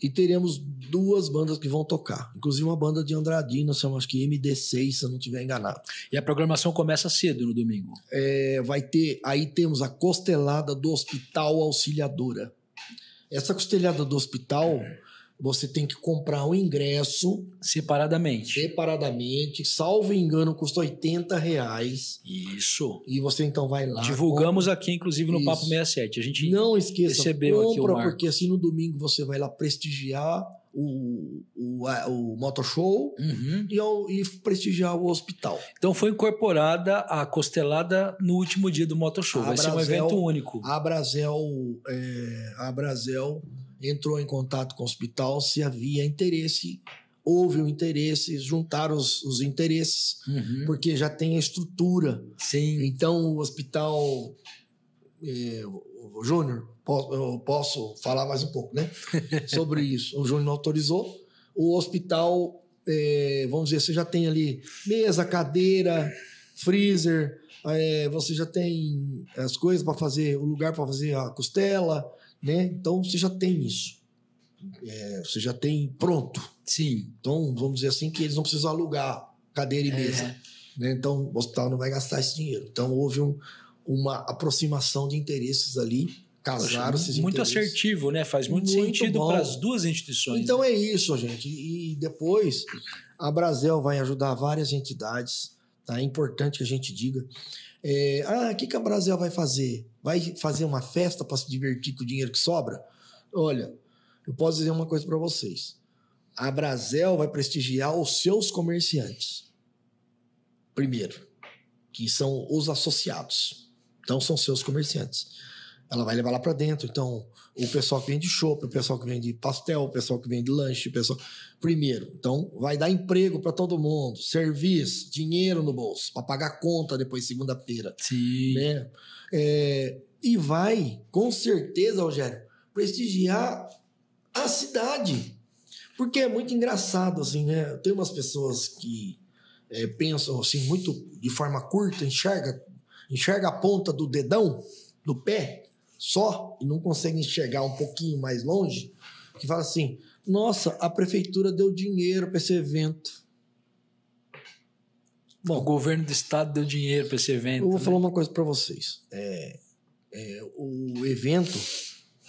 E teremos duas bandas que vão tocar. Inclusive uma banda de Andradina, chama acho que MD6, se eu não estiver enganado. E a programação começa cedo no domingo. É, vai ter. Aí temos a costelada do Hospital Auxiliadora. Essa costelada do hospital, você tem que comprar um ingresso Separadamente. separadamente, salvo engano, custa 80 reais. Isso. E você então vai lá. Divulgamos aqui, inclusive, no Isso. Papo 67. A gente Não esqueça, recebeu aqui o compra, porque assim no domingo você vai lá prestigiar o, o, a- o Motoshow Uhum. e, ao- e prestigiar o hospital. Então foi incorporada a costelada no último dia do Motoshow. Vai ser um evento único. A Brasel, é, a Brasel entrou em contato com o hospital se havia interesse, houve o interesse, juntaram os, os interesses, Uhum. porque já tem a estrutura. Sim. Então o hospital, é, o Júnior, po- eu posso falar mais um pouco, né? Sobre isso. O Júnior autorizou. O hospital, é, vamos dizer, você já tem ali mesa, cadeira, freezer, é, você já tem as coisas para fazer, o lugar para fazer a costela, né? Então você já tem isso. É, você já tem pronto. Sim. Então, vamos dizer assim, que eles não precisam alugar cadeira e É. mesa. Né? Então, o hospital não vai gastar esse dinheiro. Então, houve um- uma aproximação de interesses ali, casaram esses muito interesses. assertivo, né? Faz muito, Muito sentido para as duas instituições. Então né? é isso, gente. E depois a Brasel vai ajudar várias entidades. Tá? É importante que a gente diga. É, ah, o que, que a Brasel vai fazer? Vai fazer uma festa para se divertir com o dinheiro que sobra? Olha, eu posso dizer uma coisa para vocês. A Brasel vai prestigiar os seus comerciantes. Primeiro, que são os associados. Então são seus comerciantes. Ela vai levar lá para dentro. Então, o pessoal que vende chopp, o pessoal que vende pastel, o pessoal que vende lanche, o pessoal. Primeiro, então vai dar emprego para todo mundo, serviço, dinheiro no bolso, para pagar conta depois segunda-feira, Sim. né? É, e vai, com certeza, Rogério, prestigiar a cidade. Porque é muito engraçado, assim, né? Tem umas pessoas que é, pensam assim, muito de forma curta, enxerga, enxerga a ponta do dedão, do pé, só, e não consegue enxergar um pouquinho mais longe, que fala assim: nossa, a prefeitura deu dinheiro para esse evento. o Bom, governo do estado deu dinheiro para esse evento. eu vou né? falar uma coisa para vocês. É, é, o evento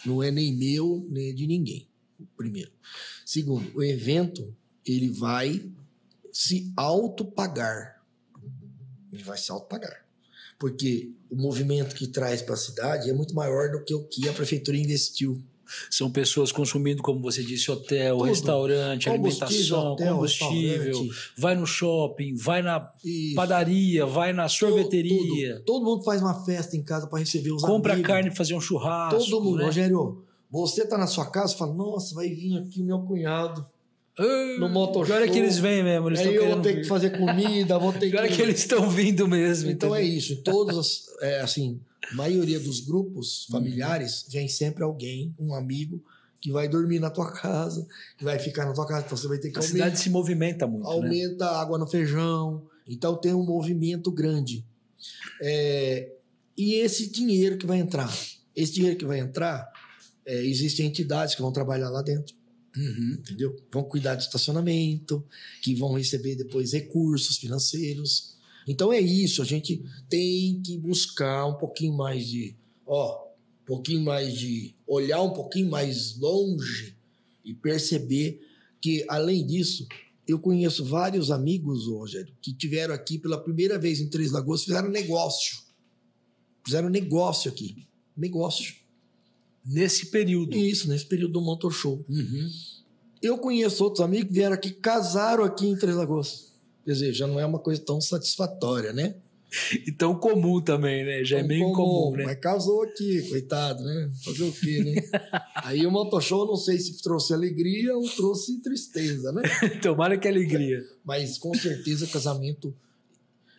não é nem meu, nem de ninguém. Primeiro. Segundo, o evento ele vai se autopagar. Ele vai se autopagar. Porque o movimento que traz para a cidade é muito maior do que o que a prefeitura investiu. São pessoas consumindo, como você disse, hotel, Tudo. restaurante, alimentação, hotel, combustível. Vai no shopping, vai na isso. padaria, vai na sorveteria, Tudo. Todo mundo faz uma festa em casa para receber os compra amigos. carne pra fazer um churrasco. Todo mundo. né? Rogério, você tá na sua casa e fala, nossa, vai vir aqui o meu cunhado. Ah, no motor Pior é que eles vêm mesmo, eles Aí estão eu vou ter vir. que fazer comida, vou ter Pior é que... que eles estão vindo mesmo. Então é entendeu? isso. Em todos, os- é, assim, a maioria dos grupos familiares vem sempre alguém, um amigo, que vai dormir na tua casa, que vai ficar na tua casa. Então você vai ter que A aumentar, cidade se movimenta muito, né? aumenta a água no feijão. Então tem um movimento grande. É, e esse dinheiro que vai entrar, esse dinheiro que vai entrar, é, existem entidades que vão trabalhar lá dentro Uhum. entendeu? Vão cuidar do estacionamento, que vão receber depois recursos financeiros. Então é isso, a gente tem que buscar um pouquinho mais de, ó, um pouquinho mais de olhar um pouquinho mais longe e perceber que além disso, eu conheço vários amigos, Rogério, que tiveram aqui pela primeira vez em Três Lagoas, fizeram negócio. Fizeram negócio aqui. Negócio. Nesse período. Isso, nesse período do Motor Show. Uhum. Eu conheço outros amigos que vieram aqui, casaram aqui em Três Lagoas. Quer dizer, já não é uma coisa tão satisfatória, né? E tão comum também, né? Já é Tão meio comum, né? Mas casou aqui, coitado, né? Fazer o quê, né? Aí o Motoshow, não sei se trouxe alegria ou trouxe tristeza, né? Tomara que alegria. Mas com certeza casamento,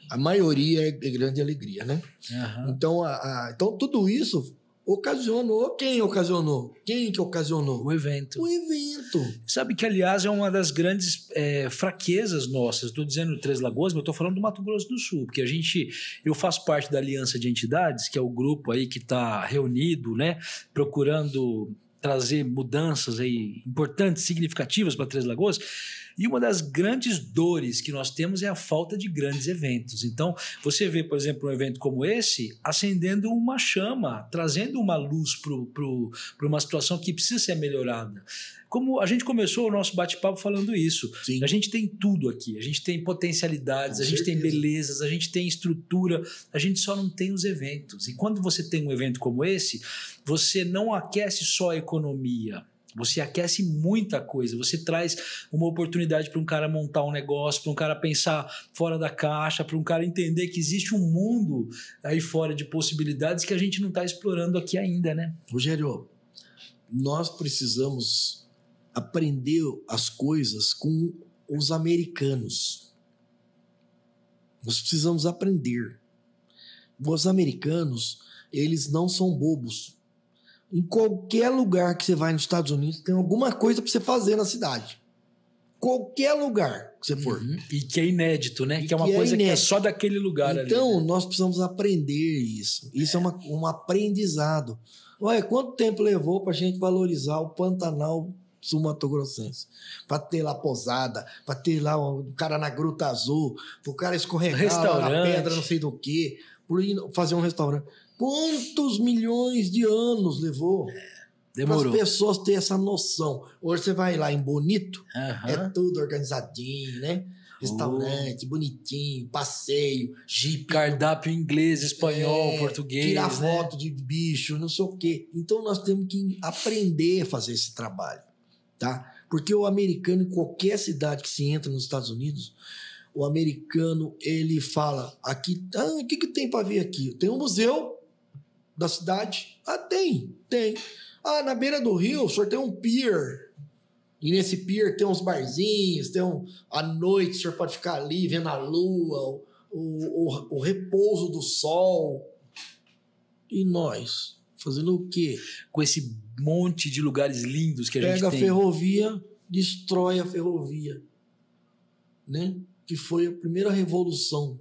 a maioria é grande alegria, né? Aham. Então, a, a- então tudo isso ocasionou. Quem ocasionou? Quem que ocasionou? O evento. O evento. Sabe que, aliás, é uma das grandes é, fraquezas nossas. Estou dizendo Três Lagoas, mas estou falando do Mato Grosso do Sul, porque a gente, eu faço parte da Aliança de Entidades, que é o grupo aí que está reunido, né, procurando trazer mudanças aí importantes, significativas para Três Lagoas. E uma das grandes dores que nós temos é a falta de grandes eventos. Então, você vê, por exemplo, um evento como esse acendendo uma chama, trazendo uma luz para uma situação que precisa ser melhorada. Como a gente começou o nosso bate-papo falando isso, Sim. a gente tem tudo aqui, a gente tem potencialidades, Com a gente tem certeza. belezas, a gente tem estrutura, a gente só não tem os eventos. E quando você tem um evento como esse, você não aquece só a economia. Você aquece muita coisa. Você traz uma oportunidade para um cara montar um negócio, para um cara pensar fora da caixa, para um cara entender que existe um mundo aí fora de possibilidades que a gente não está explorando aqui ainda, né? Rogério, nós precisamos aprender as coisas com os americanos. Nós precisamos aprender. Os americanos, eles não são bobos. Em qualquer lugar que você vai nos Estados Unidos, tem alguma coisa para você fazer na cidade. Qualquer lugar que você for. Uhum. E que é inédito, né? E que é uma que é coisa que é só daquele lugar ali. Então, né? nós precisamos aprender isso. Isso é, uma, um aprendizado. Olha, quanto tempo levou para a gente valorizar o Pantanal sul-mato-grossense? Para ter lá posada, para ter lá o cara na Gruta Azul, para o cara escorregar na pedra não sei do que, fazer um restaurante. Quantos milhões de anos levou para as pessoas terem essa noção? Hoje você vai lá em Bonito, Aham. é tudo organizadinho, né? Restaurante, bonitinho, passeio, jipe. Cardápio inglês, espanhol, É, português. Tirar né? foto de bicho, não sei o quê. Então nós temos que aprender a fazer esse trabalho, tá? Porque o americano, em qualquer cidade que se entra nos Estados Unidos, o americano, ele fala, aqui, ah, o que, que tem para ver aqui? Tem um museu da cidade? Ah, tem, tem. Ah, na beira do rio, o senhor tem um pier. E nesse pier tem uns barzinhos, tem um... À noite o senhor pode ficar ali vendo a lua, o, o, o repouso do sol. E nós? Fazendo o quê? Com esse monte de lugares lindos que a Pega gente a tem. ferrovia, destrói a ferrovia. Né? Que foi a primeira revolução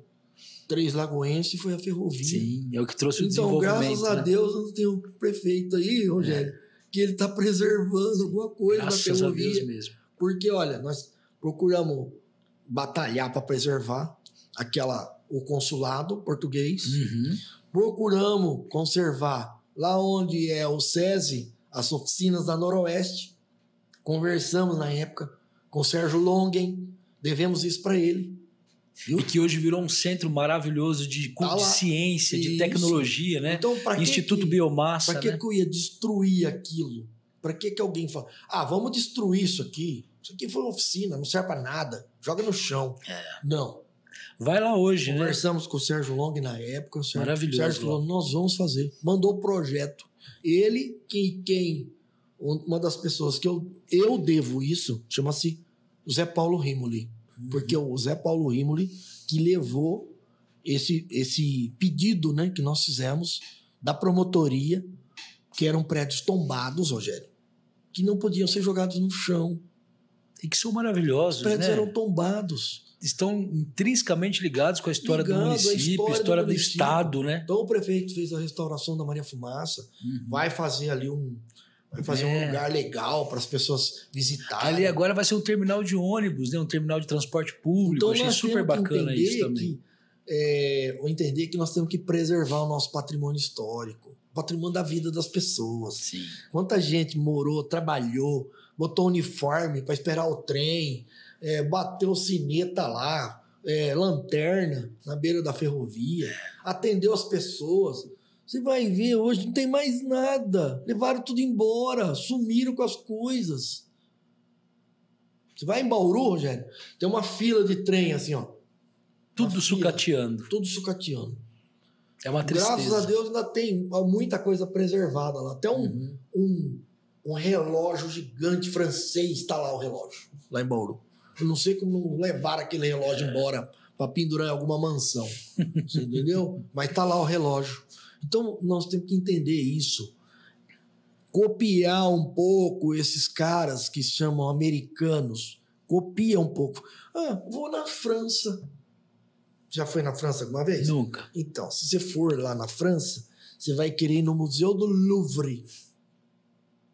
Três Lagoense foi a ferrovia. Sim, é o que trouxe o Então, desenvolvimento. graças a né? Deus, não tem um prefeito aí, Rogério, que ele está preservando alguma coisa Graças da a Deus ferrovia. mesmo. Porque, olha, nós procuramos batalhar para preservar aquela o consulado português. Uhum. Procuramos conservar lá onde é o SESI, as oficinas da Noroeste. Conversamos na época com o Sérgio Longen, devemos isso para ele. E que hoje virou um centro maravilhoso de, Tá de lá. ciência, de Isso. tecnologia, né? Então, para que Instituto que, Biomassa, Para que, né? que eu ia destruir aquilo? Para que, que alguém fala, ah, vamos destruir isso aqui? Isso aqui foi uma oficina, não serve para nada. Joga no chão. É. Não. Vai lá hoje, né? Conversamos com o Sérgio Long na época. O Sérgio, Maravilhoso, O Sérgio falou: nós vamos fazer. Mandou o projeto. Ele, quem, quem uma das pessoas que eu, eu devo isso, chama-se Zé Paulo Rimoli. Uhum. Porque o Zé Paulo Rimoli que levou esse, esse pedido né, que nós fizemos da promotoria, que eram prédios tombados, Rogério, que não podiam ser jogados no chão. E que são Os maravilhosos, prédios né? eram tombados. Estão intrinsecamente ligados com a história do Ligado município, história história, do do, município. estado, né? Então o prefeito fez a restauração da Maria Fumaça, Uhum. vai fazer ali um vai fazer É. um lugar legal para as pessoas visitarem. Ali agora vai ser um terminal de ônibus, né? Um terminal de transporte público. então Achei super bacana entender isso também. que é, entender que nós temos que preservar o nosso patrimônio histórico, o patrimônio da vida das pessoas. Sim. Quanta gente morou, trabalhou, botou uniforme para esperar o trem, é, bateu sineta lá, é, lanterna na beira da ferrovia, atendeu as pessoas. Você vai ver, hoje não tem mais nada. Levaram tudo embora, sumiram com as coisas. Você vai em Bauru, Rogério, tem uma fila de trem assim, ó. Tudo Uma fila, sucateando. Tudo sucateando. É uma tristeza. Graças a Deus ainda tem muita coisa preservada lá. Até um, Uhum. um, um relógio gigante francês está lá o relógio, lá em Bauru. Eu não sei como levar aquele relógio É. embora para pendurar em alguma mansão. Você entendeu? Mas tá lá o relógio. Então nós temos que entender isso. Copiar um pouco esses caras que chamam americanos. Copia um pouco. Ah, vou na França. Já foi na França alguma vez? Nunca. Então, se você for lá na França, você vai querer ir no Museu do Louvre.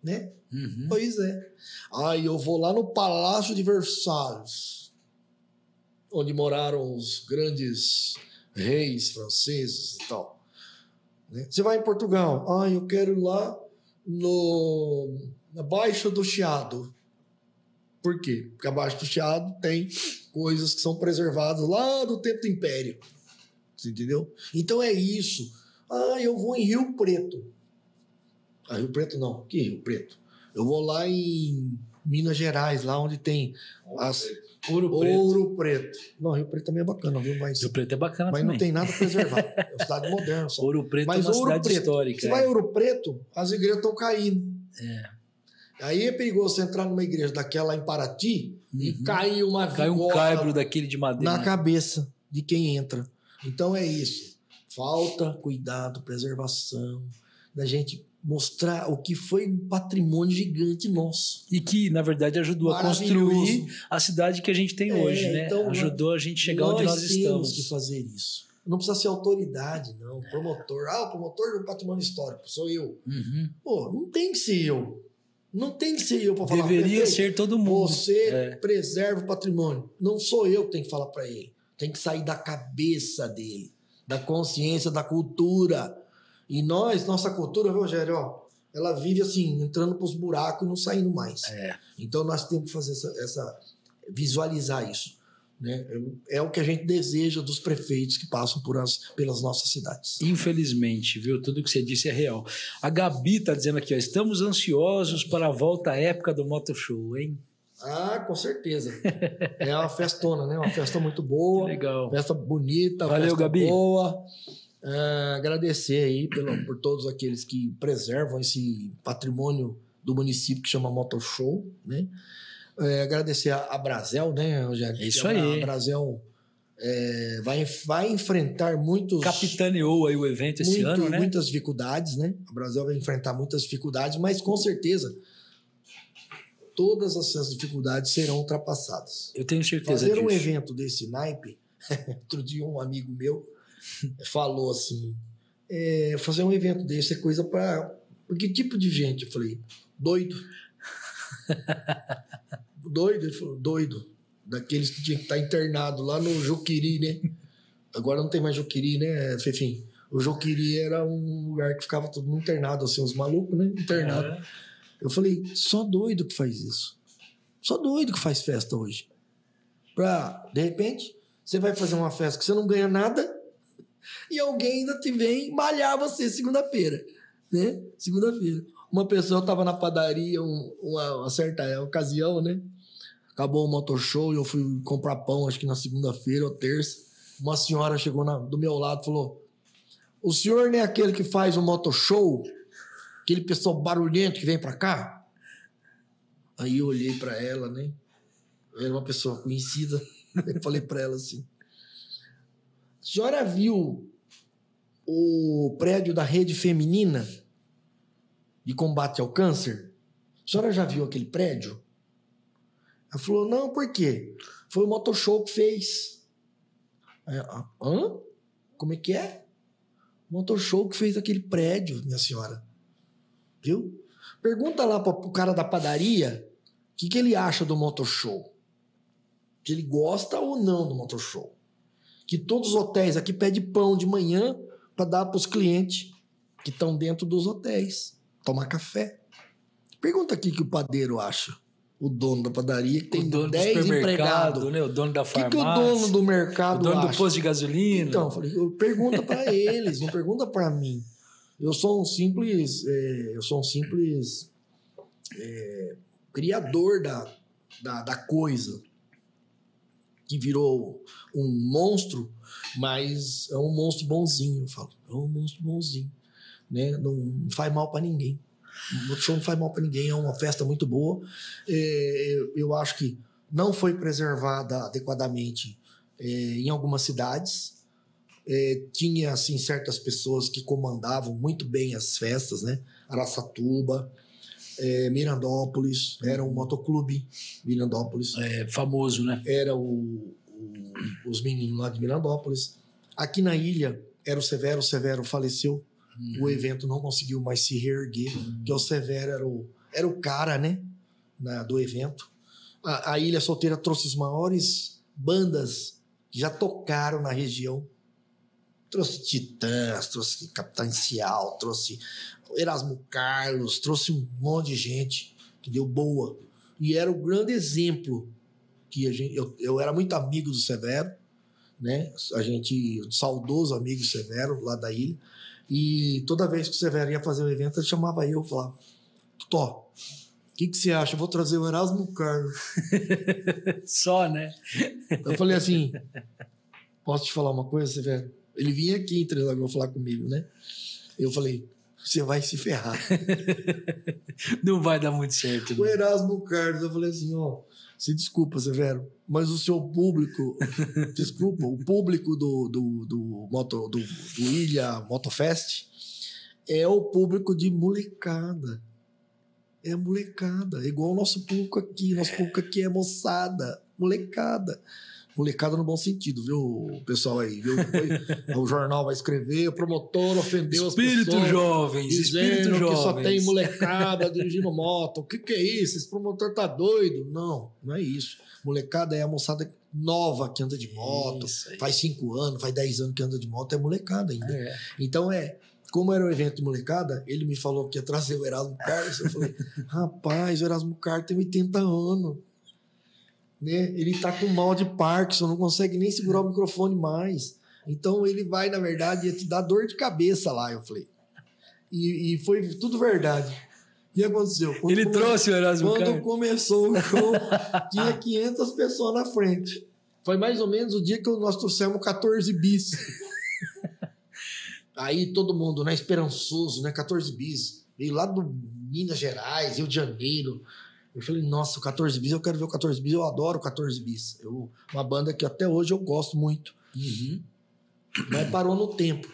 Né? Uhum. Pois é. Aí eu vou lá no Palácio de Versalhes, onde moraram os grandes reis franceses e tal. Né? Você vai em Portugal. Ah, eu quero ir lá no, na Baixa do Chiado. Por quê? Porque abaixo do Chiado tem coisas que são preservadas lá do tempo do Império. Você entendeu? Então é isso. Ah, eu vou em Rio Preto. Ah, Rio Preto não. Que Rio Preto? Eu vou lá em Minas Gerais, lá onde tem as Ouro Preto. Ouro Preto. Não, Rio Preto também é bacana, viu? Mas, Ouro Preto é bacana mas também. não tem nada preservado. É uma cidade moderna. Só. Ouro Preto Mas é uma Ouro cidade Preto. histórica. Você é. vai Ouro Preto, as igrejas estão caindo. É. Aí é perigoso você entrar numa igreja daquela em Paraty e Uhum. cair uma Cai um caibro daquele de madeira. na cabeça de quem entra. Então é isso. Falta cuidado, preservação, da gente mostrar o que foi um patrimônio gigante nosso. E que, na verdade, ajudou a construir a cidade que a gente tem É, hoje, né? então, ajudou a gente chegar onde nós temos estamos. que fazer isso. Não precisa ser autoridade, não. Promotor. Ah, o promotor do patrimônio histórico, sou eu. Uhum. Pô, não tem que ser eu. Não tem que ser eu para falar. Deveria "Prefeito, ser todo mundo. Você É. preserva o patrimônio. Não sou eu que tenho que falar para ele. Tem que sair da cabeça dele, da consciência, da cultura. E nós, nossa cultura, Rogério, ó, ela vive assim, entrando pros buracos e não saindo mais. É. Então nós temos que fazer essa, essa- visualizar isso. Né? É o que a gente deseja dos prefeitos que passam por as, pelas nossas cidades. Infelizmente, viu? Tudo que você disse é real. A Gabi tá dizendo aqui, ó, estamos ansiosos para a volta à época do Moto Show, hein? Ah, com certeza. É uma festona, né? Uma festa muito Que boa. legal. Festa bonita, Valeu, festa Gabi. boa. Ah, agradecer aí pelo, por todos aqueles que preservam esse patrimônio do município que chama Motor Show, né? É, agradecer a, a Brasel, né, Rogério? É isso aí. A Brasel é, vai, vai enfrentar muitos, Capitaneou aí o evento esse muito- ano, né? muitas dificuldades, né? A Brasel vai enfrentar muitas dificuldades, mas com certeza todas essas dificuldades serão ultrapassadas. Eu tenho certeza Fazer um disso. evento desse naipe, outro dia um amigo meu falou assim: é, fazer um evento desse é coisa para. Que tipo de gente? Eu falei: doido. doido? Ele falou: doido. Daqueles que tinha que estar internado lá no Juquiri, né? Agora não tem mais Juquiri, né, Fefim? O Juquiri era um lugar que ficava todo mundo internado, assim, os malucos, né? Internado. É. Eu falei, só doido que faz isso. Só doido que faz festa hoje. Pra, de repente, você vai fazer uma festa que você não ganha nada e alguém ainda te vem malhar você segunda-feira, né? Segunda-feira. Uma pessoa estava na padaria, um- uma, uma certa ocasião, né? Acabou o motor show e eu fui comprar pão, acho que na segunda-feira ou terça. Uma senhora chegou na- do meu lado e falou: O senhor não é aquele que faz o motor show? Aquele pessoal barulhento que vem pra cá? Aí eu olhei pra ela, né? Era uma pessoa conhecida. Eu falei pra ela assim: A senhora viu o prédio da rede feminina de combate ao câncer? A senhora já viu aquele prédio? Ela falou: Não, por quê? Foi o Motoshow que fez. "Ah, Hã? Como é que é? O Motoshow que fez aquele prédio, minha senhora. Viu? Pergunta lá pro cara da padaria o que, que ele acha do Motoshow. Se ele gosta ou não do Motoshow. Que todos os hotéis aqui pedem pão de manhã para dar para os clientes que estão dentro dos hotéis. Tomar café. Pergunta aqui o que o padeiro acha. O dono da padaria que O tem dono do 10 supermercado, empregados. né? O dono da O que, farmácia. que o dono do o mercado dono do acha? posto de gasolina. Então, eu falei, eu- pergunta para eles, não pergunta para mim. Eu sou um simples, é, eu sou um simples é, criador da, da, da coisa que virou um monstro, mas é um monstro bonzinho, eu falo. É um monstro bonzinho, né? Não faz mal para ninguém. O show não faz mal para ninguém, é uma festa muito boa. É, eu, eu acho que não foi preservada adequadamente é, em algumas cidades. É, tinha assim certas pessoas que comandavam muito bem as festas, né? Araçatuba, é, Mirandópolis, era um motoclube Mirandópolis, É famoso, né? era o, o- os meninos lá de Mirandópolis. Aqui na ilha era o Severo, o Severo faleceu, o evento não conseguiu mais se reerguer, porque o Severo era o, era o cara, né? na- do evento. A, a Ilha Solteira trouxe as maiores bandas que já tocaram na região. Trouxe Titãs, trouxe Capitão Inicial, trouxe Erasmo Carlos, trouxe um monte de gente que deu boa. E era o grande exemplo que a gente, eu, eu era muito amigo do Severo, né? A gente, saudoso amigo do Severo, lá da ilha. E toda vez que o Severo ia fazer o evento, ele chamava eu e falava: Tó, o que, que você acha? Eu vou trazer o Erasmo Carlos. Só, né? Eu falei assim: posso te falar uma coisa, Severo? Ele vinha aqui em Três Lagoas falar comigo, né? Eu falei: você vai se ferrar. Não vai dar muito certo. o né? Erasmo Carlos, eu falei assim: ó, se desculpa, Severo, mas o seu público, desculpa, o público do, do, do, moto, do, do Ilha Motofest é o público de molecada. É molecada, é igual o nosso público aqui. Nosso público aqui é moçada, molecada. Molecada no bom sentido, viu, pessoal aí? Viu? O jornal vai escrever, o promotor ofendeu espírito as pessoas. jovens, Dizendo espírito que jovens. só tem molecada dirigindo moto. O que, que é isso? Esse promotor tá doido? Não, não é isso. Molecada é a moçada nova que anda de moto. Faz cinco anos, faz dez anos que anda de moto, é molecada ainda. É. Então é, como era o evento de molecada, ele me falou que ia trazer o Erasmo Carlos. Eu falei, rapaz, o Erasmo Carlos tem 80 anos. Né? Ele tá com mal de Parkinson, não consegue nem segurar o microfone mais. Então ele vai, na verdade, ia te dar dor de cabeça lá, eu falei. E, e foi tudo verdade. O que aconteceu? Quando Ele come- trouxe o Erasmo Quando começou o show, tinha 500 pessoas na frente. Foi mais ou menos o dia que nós trouxemos 14 bis. Aí todo mundo, né, esperançoso, né, 14 bis. Veio lá do Minas Gerais, Rio de Janeiro. Eu falei, nossa, o 14 bis, eu quero ver o 14 bis, eu adoro o 14 bis. Eu, uma banda que até hoje eu gosto muito. Uhum. Mas parou no tempo.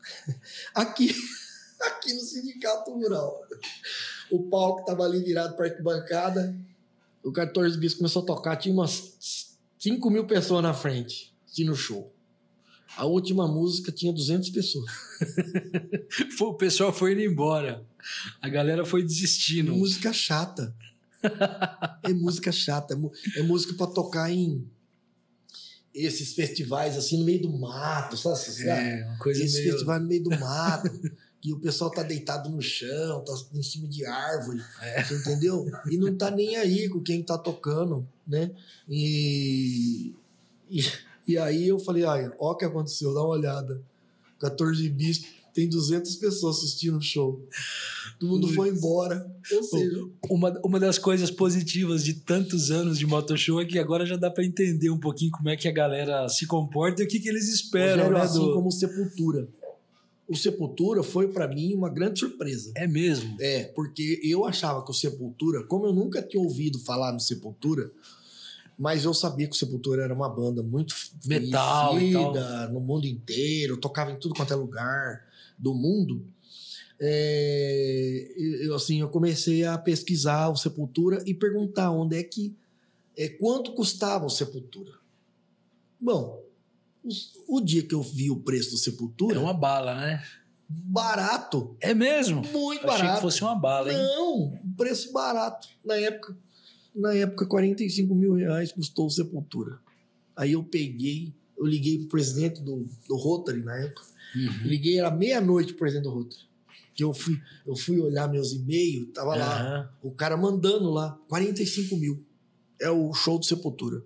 Aqui, aqui no Sindicato Rural. O palco tava ali virado para arquibancada. O 14 bis começou a tocar. Tinha umas 5 mil pessoas na frente, assim, no show. A última música tinha 200 pessoas. O pessoal foi indo embora. A galera foi desistindo. música chata. É música chata. É, é música para tocar em esses festivais assim no meio do mato, sabe? Esses- É, uma coisa Esse meio... festival no meio do mato, que o pessoal tá deitado no chão, tá em cima de árvore, É. você entendeu? E não tá nem aí com quem tá tocando, né? E, e, e aí eu falei, ai, ó o que aconteceu, dá uma olhada. 14 bis, tem 200 pessoas assistindo o show. Todo mundo foi embora. Ou seja, Uma, uma das coisas positivas de tantos anos de Motoshow é que agora já dá pra entender um pouquinho como é que a galera se comporta e o que, que eles esperam, Rogério, né? assim do- como Sepultura. O Sepultura foi para mim uma grande surpresa. É mesmo. É, porque eu achava que o Sepultura, como eu nunca tinha ouvido falar no Sepultura, mas eu sabia que o Sepultura era uma banda muito Metal conhecida no mundo inteiro, tocava em tudo quanto é lugar do mundo. É, eu, assim, eu comecei a pesquisar o Sepultura e perguntar onde é que, é, quanto custava o Sepultura. Bom, os- o dia que eu vi o preço do Sepultura, É uma bala, né? barato, É mesmo. muito Eu achei barato. que fosse uma bala, hein? Não, um preço barato. Na época, na época, 45 mil reais custou o Sepultura. Aí eu peguei, eu liguei pro presidente do, do Rotary na época. Uhum. Liguei, era meia-noite pro presidente do Rotary. Que eu fui, eu fui olhar meus e-mails, tava lá, Aham. o cara mandando lá, 45 mil. É o show do Sepultura.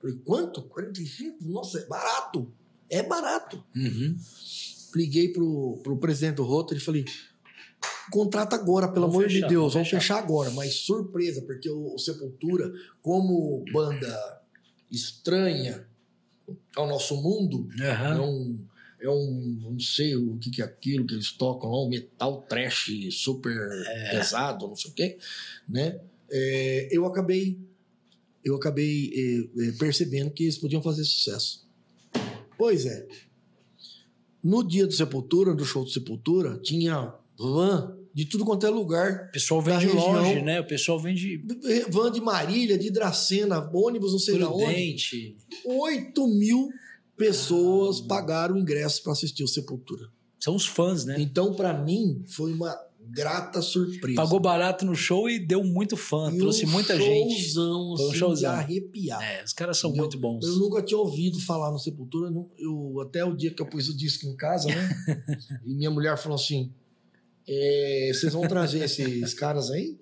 Falei, quanto? 45? Nossa, é barato. É barato. Uhum. Liguei pro, pro presidente do Rotary e falei: contrata agora, pelo Vamos amor fechar, de Deus, vamos fechar." fechar. agora. Mas surpresa, porque o, o Sepultura, como banda estranha ao nosso mundo, é Aham. É um. Não sei o que, que é aquilo que eles tocam lá, um metal trash super É. pesado, não sei o quê, né? É, eu acabei. Eu acabei eh, eh, percebendo que eles podiam fazer sucesso. Pois é. No dia do Sepultura, do show do Sepultura, tinha van de tudo quanto é lugar. O pessoal vem de região. longe, né? O pessoal vem de Van de Marília, de Dracena, ônibus, não sei de onde. Prudente. 8 mil pessoas pagaram o ingresso para assistir o Sepultura. São os fãs, né? Então, para mim, foi uma grata surpresa. Pagou barato no show e deu muito fã. E trouxe um muita gente. showzão, Foi um assim, showzão. de arrepiar. É, os caras são Entendeu? muito bons. Eu nunca tinha ouvido falar no Sepultura. Eu, até o dia que eu pus o disco em casa, né? e minha mulher falou assim: "É, vocês vão trazer esses caras aí?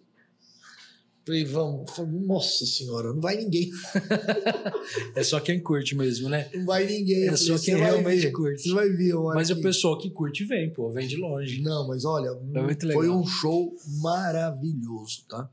Falei, vamos. Falei, Nossa senhora, não vai ninguém. É só quem curte mesmo, né? Não vai ninguém. É só quem "Você vai realmente ver, curte." Você vai ver. Mas o que- pessoal que curte vem, pô, vem de longe. Não, mas olha, É foi um show maravilhoso, tá?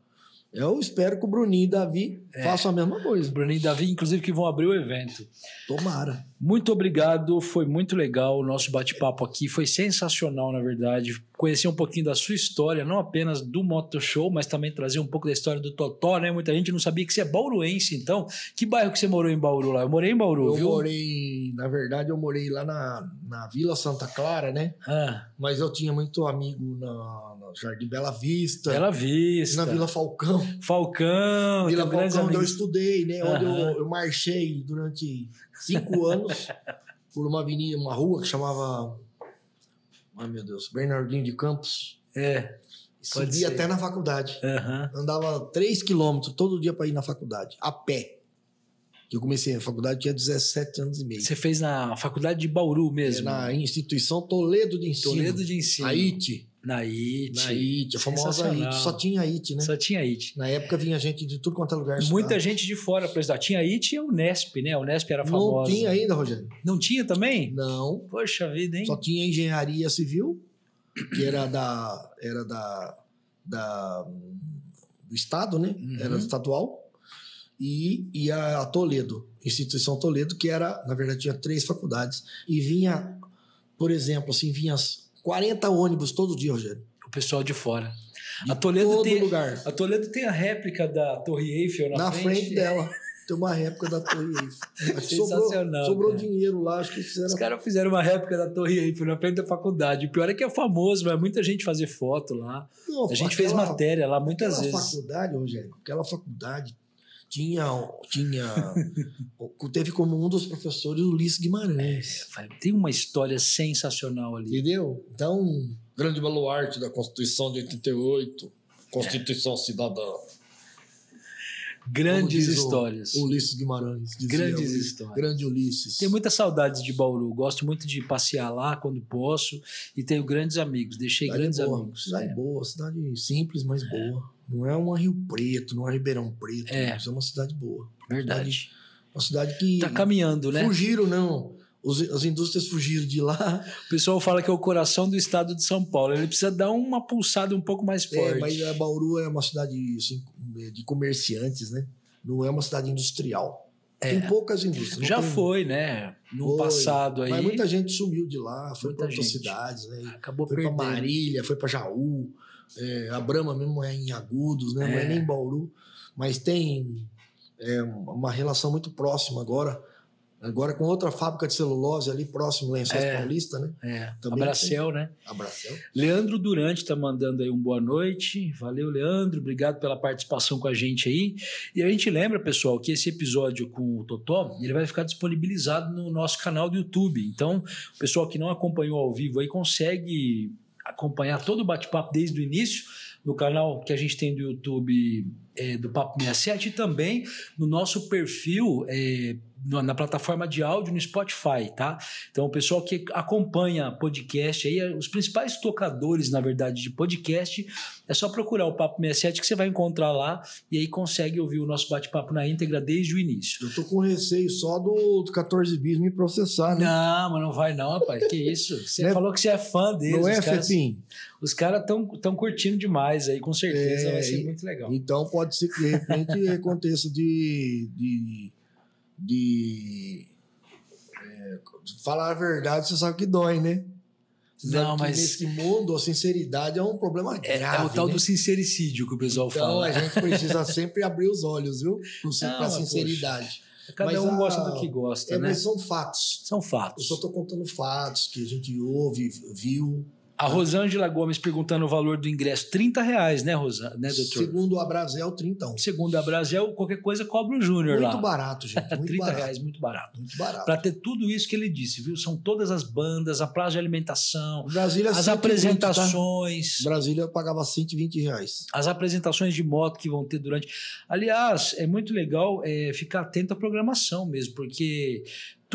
Eu espero que o Bruninho e o Davi É. façam a mesma coisa. Bruninho e Davi, inclusive, que vão abrir o evento. Tomara. Muito obrigado, foi muito legal o nosso bate-papo aqui, foi sensacional, na verdade. conhecer um pouquinho da sua história, não apenas do Moto Show, mas também trazer um pouco da história do Totó, né? Muita gente não sabia que você é bauruense, então. Que bairro que você morou em Bauru lá? Eu morei em Bauru, Eu viu? morei, na verdade, eu morei lá na, na Vila Santa Clara, né? Ah, Mas eu tinha muito amigo na, na Jardim Bela Vista, Bela Vista. na Vila Falcão. Falcão. Vila Falcão, onde eu amigos. estudei, né? Onde Aham. eu, eu marchei durante cinco anos por uma avenida, uma rua que chamava. Ai, meu Deus, Bernardinho de Campos. É. Subia até na faculdade. Aham. Andava três quilômetros todo dia para ir na faculdade, a pé. Eu comecei a faculdade, tinha 17 anos e meio. Você fez na faculdade de Bauru É, mesmo? na instituição Toledo de Ensino. Toledo de Ensino. A IT. Na IT. Na IT, a famosa. IT. Só tinha IT, né? Só tinha IT. Na época vinha gente de tudo quanto é lugar. Muita estudar. gente de fora para estudar. Tinha IT e a Unesp, né? A Unesp era Não famosa. tinha ainda, Rogério. Não tinha também? Não. Poxa vida, hein? Só tinha engenharia civil, que era da. Era da. da do Estado, né? Uhum. Era estadual. E, e a Toledo, Instituição Toledo, que era, na verdade, tinha três faculdades. E vinha, por exemplo, assim, vinha 40 ônibus todo dia, Rogério. O pessoal de fora. De A Toledo, todo tem, lugar. a Toledo tem a réplica da Torre Eiffel na, Na frente, dela. Tem uma réplica da Torre Eiffel. Sobrou, Sensacional, sobrou cara. dinheiro lá, acho que fizeram. Os caras fizeram uma réplica da Torre Eiffel na frente da faculdade. O pior é que é famoso, vai muita gente fazer foto lá. Não, A gente fez aquela- matéria lá muitas Aquela vezes. faculdade, Rogério, aquela faculdade tinha. tinha teve como um dos professores o Ulisses Guimarães. Tem uma história sensacional ali. Entendeu? Então, grande baluarte da Constituição de 88, Constituição Cidadã. Grandes histórias. O Ulisses Guimarães. Grandes o- histórias. Grande Ulisses. Tenho muitas saudades de Bauru. Gosto muito de passear lá quando posso. E tenho grandes amigos. Deixei Cidade grandes boa, amigos. Cidade É. boa, cidade simples, mas boa. Não é uma Rio Preto, não é Ribeirão Preto. É. Isso é uma cidade boa. Verdade. Uma cidade que. Tá caminhando, né? Fugiram, não. Os, as indústrias fugiram de lá. O pessoal fala que é o coração do estado de São Paulo. Ele precisa dar uma pulsada um pouco mais forte. É, mas a Bauru é uma cidade assim, de comerciantes, né? Não é uma cidade industrial. Tem poucas indústrias. É. Já tem- foi, né? No Foi, passado aí. Mas muita gente sumiu de lá, foi para outras cidades, né? Acabou Foi para. Marília, foi para Jaú. É, a Brama mesmo é em Agudos, né? Não é É. nem em Bauru. Mas tem é, uma relação muito próxima agora. Agora com outra fábrica de celulose ali próximo, Lençóis É. Paulista, né? É, Também Abracel, né? Abracel. Leandro Durante tá mandando aí um boa noite. Valeu, Leandro. Obrigado pela participação com a gente aí. E a gente lembra, pessoal, que esse episódio com o Totó, ele vai ficar disponibilizado no nosso canal do YouTube. Então, o pessoal que não acompanhou ao vivo aí consegue acompanhar todo o bate-papo desde o início no canal que a gente tem do YouTube é, do Papo 67 e também no nosso perfil é, na plataforma de áudio no Spotify, tá? Então, o pessoal que acompanha podcast aí, os principais tocadores, na verdade, de podcast, é só procurar o Papo 67 que você vai encontrar lá e aí consegue ouvir o nosso bate-papo na íntegra desde o início. Eu tô com receio só do, do 14 bis me processar, né? Não, mas não vai não, rapaz. Que isso? Você Né? falou que você é fã deles. Não é, caras, Fefim? os caras estão tão curtindo demais aí, com certeza É, vai ser e- muito legal. Então pode ser que de repente aconteça de. de, de é, falar a verdade, você sabe que dói, né? Você Não, mas- Nesse mundo, a sinceridade é um problema É, grave. é o tal né? do sincericídio que o pessoal Então fala. a gente precisa sempre abrir os olhos, viu? Não, Para mas, sinceridade. Cada mas um a- gosta do que gosta, É, né? mas são fatos. São Eu fatos. só estou contando fatos que a gente ouve, viu. A Rosângela Gomes perguntando o valor do ingresso. 30 reais, né, Rosa? Né, doutor? Segundo o Abrazel, 30. Segundo a Brasil, qualquer coisa cobra o Júnior lá. Muito barato, gente. Muito 30 barato. reais, muito barato. Muito barato. Para ter tudo isso que ele disse, viu? São todas as bandas, a praça de alimentação, Brasília, as 120, tá? apresentações, Brasília eu pagava 120 reais. as apresentações de moto que vão ter durante. Aliás, é muito legal é, ficar atento à programação mesmo, porque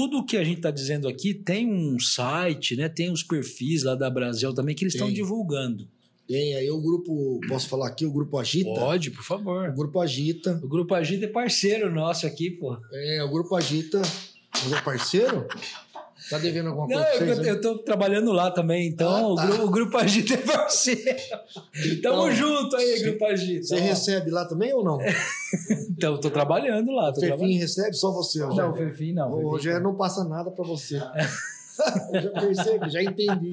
tudo o que a gente está dizendo aqui tem um site, né? Tem os perfis lá da Brasil também que eles estão divulgando. Tem aí o grupo, posso falar aqui, o grupo Agita? Pode, por O favor. grupo Agita. O Grupo Agita é parceiro nosso aqui, pô. É, o grupo Agita. Mas é parceiro? Tá devendo alguma Não, coisa eu, vocês, né? eu tô trabalhando lá também, então Ah, tá. o, grupo, o Grupo Agita é parceiro. Tamo Então, junto aí, você- Grupo Agita. Você Ó, recebe lá também ou não? Então, eu tô trabalhando lá. O Tô Fefim trabalhando. recebe só você, Não, Rogério. Fefim não. O Fefim Rogério não. não passa nada pra você. eu já percebi, já entendi.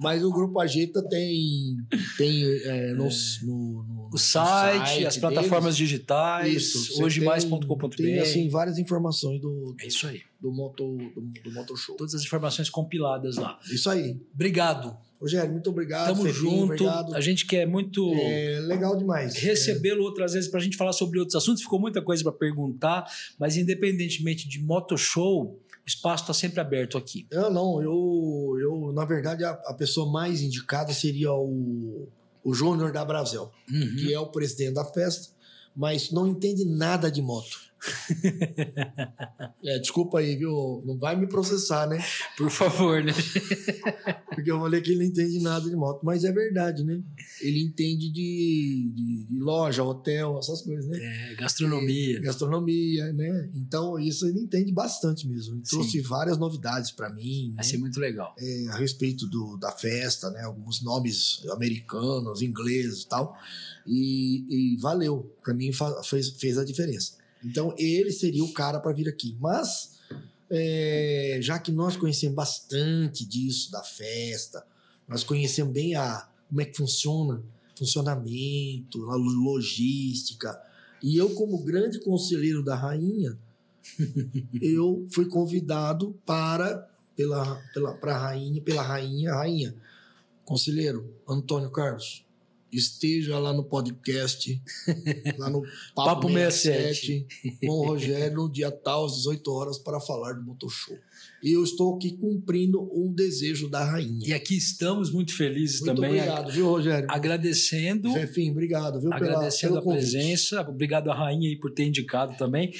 Mas o Grupo Agita tem, tem é, no, no, no, o site, site as plataformas deles. digitais, isso, hoje mais.com.br. Tem assim, várias informações do, do, é isso aí. do, moto, do, do Motor Show. Todas as informações compiladas lá. Isso aí. Obrigado. Rogério, muito obrigado. Tamo junto. Obrigado. A gente quer muito. É legal demais. Recebê-lo é. outras vezes para a gente falar sobre outros assuntos. Ficou muita coisa para perguntar, mas independentemente de Moto Show, espaço está sempre aberto aqui. Eu não, eu, eu na verdade, a, a pessoa mais indicada seria o, o Júnior da Brasil, uhum. que é o presidente da festa, mas não entende nada de moto. É, desculpa aí, viu? Não vai me processar, né? Por favor, né? Porque eu falei que ele não entende nada de moto, mas é verdade, né? Ele entende de, de, de loja, hotel, essas coisas, né? É, gastronomia. É, gastronomia, né? Então, isso ele entende bastante mesmo. Ele trouxe várias novidades para mim. Vai né? ser muito legal. É, a respeito do, da festa, né? Alguns nomes americanos, ingleses e tal. E, e valeu. Para mim, fez, fez a diferença. Então ele seria o cara para vir aqui. Mas é, já que nós conhecemos bastante disso da festa, nós conhecemos bem a como é que funciona, funcionamento, a logística. E eu como grande conselheiro da rainha, eu fui convidado para pela pela para rainha, pela rainha, rainha, conselheiro Antônio Carlos esteja lá no podcast, lá no Papo, Papo 67, 67, com o Rogério, no dia tal, às 18 horas, para falar do Motor Show. E eu estou aqui cumprindo um desejo da rainha. E aqui estamos muito felizes muito também. Obrigado, viu, Rogério? Agradecendo. Enfim, obrigado, viu? Agradecendo pela, a presença. Obrigado à rainha aí por ter indicado também.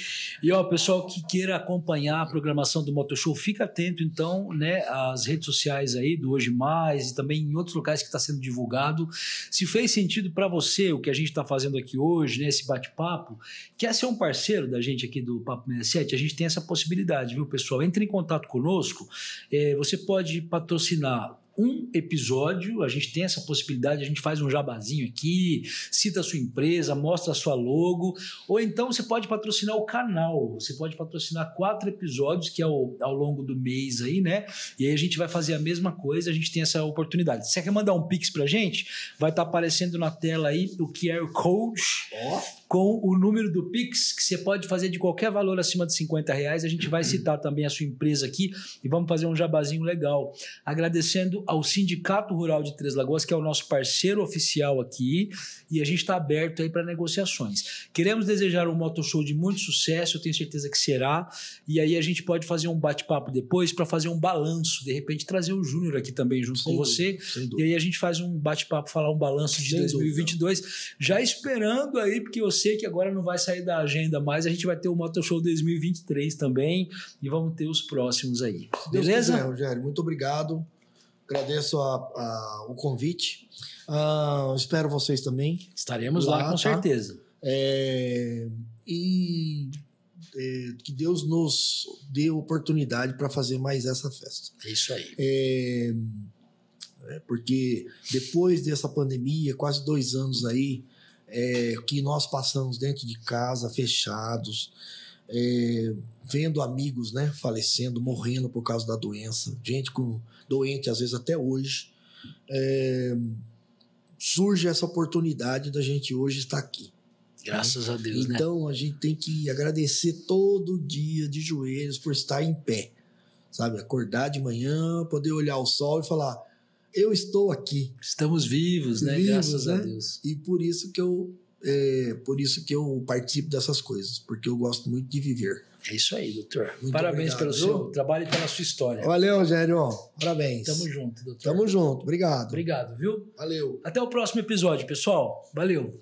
E ó, pessoal que queira acompanhar a programação do Motoshow, fica atento então, né, às redes sociais aí do Hoje Mais e também em outros locais que está sendo divulgado. Se fez sentido para você o que a gente está fazendo aqui hoje, né, esse bate-papo, quer ser um parceiro da gente aqui do Papo 67, a gente tem essa possibilidade, viu, pessoal? Entre em contato conosco, é, você pode patrocinar um episódio, a gente tem essa possibilidade, a gente faz um jabazinho aqui, cita a sua empresa, mostra a sua logo, ou então você pode patrocinar o canal, você pode patrocinar quatro episódios que é ao, ao longo do mês aí, né? E aí a gente vai fazer a mesma coisa, a gente tem essa oportunidade. Você quer mandar um pix pra gente? Vai estar tá aparecendo na tela aí o QR Code. Oh com o número do Pix, que você pode fazer de qualquer valor acima de 50 reais. A gente vai citar também a sua empresa aqui e vamos fazer um jabazinho legal. Agradecendo ao Sindicato Rural de Três Lagoas, que é o nosso parceiro oficial aqui, e a gente está aberto aí para negociações. Queremos desejar um moto show de muito sucesso, eu tenho certeza que será, e aí a gente pode fazer um bate-papo depois para fazer um balanço, de repente trazer o Júnior aqui também junto sem com dúvida, você, e aí a gente faz um bate-papo, falar um balanço de sem 2022, dúvida. já esperando aí, porque você sei que agora não vai sair da agenda mais, a gente vai ter o Motor Show 2023 também e vamos ter os próximos aí. Beleza? Quiser, Rogério, muito obrigado. Agradeço a, a, o convite. Uh, espero vocês também. Estaremos lá, lá com tá? certeza. É, e é, que Deus nos dê oportunidade para fazer mais essa festa. É isso aí. É, é, porque depois dessa pandemia, quase dois anos aí, é, que nós passamos dentro de casa, fechados, é, vendo amigos né, falecendo, morrendo por causa da doença, gente com doente às vezes até hoje, é, surge essa oportunidade da gente hoje estar aqui. Graças né? a Deus. Né? Então né? a gente tem que agradecer todo dia de joelhos por estar em pé, sabe? Acordar de manhã, poder olhar o sol e falar: eu estou aqui. Estamos vivos, né? Vivos, Graças né? a Deus. E por isso que eu é, por isso que eu participo dessas coisas, porque eu gosto muito de viver. É isso aí, doutor. Muito Parabéns obrigado, pelo seu trabalho e pela sua história. Valeu, Rogério. Parabéns. Tamo junto, doutor. Tamo junto. Obrigado. Obrigado, viu? Valeu. Até o próximo episódio, pessoal. Valeu.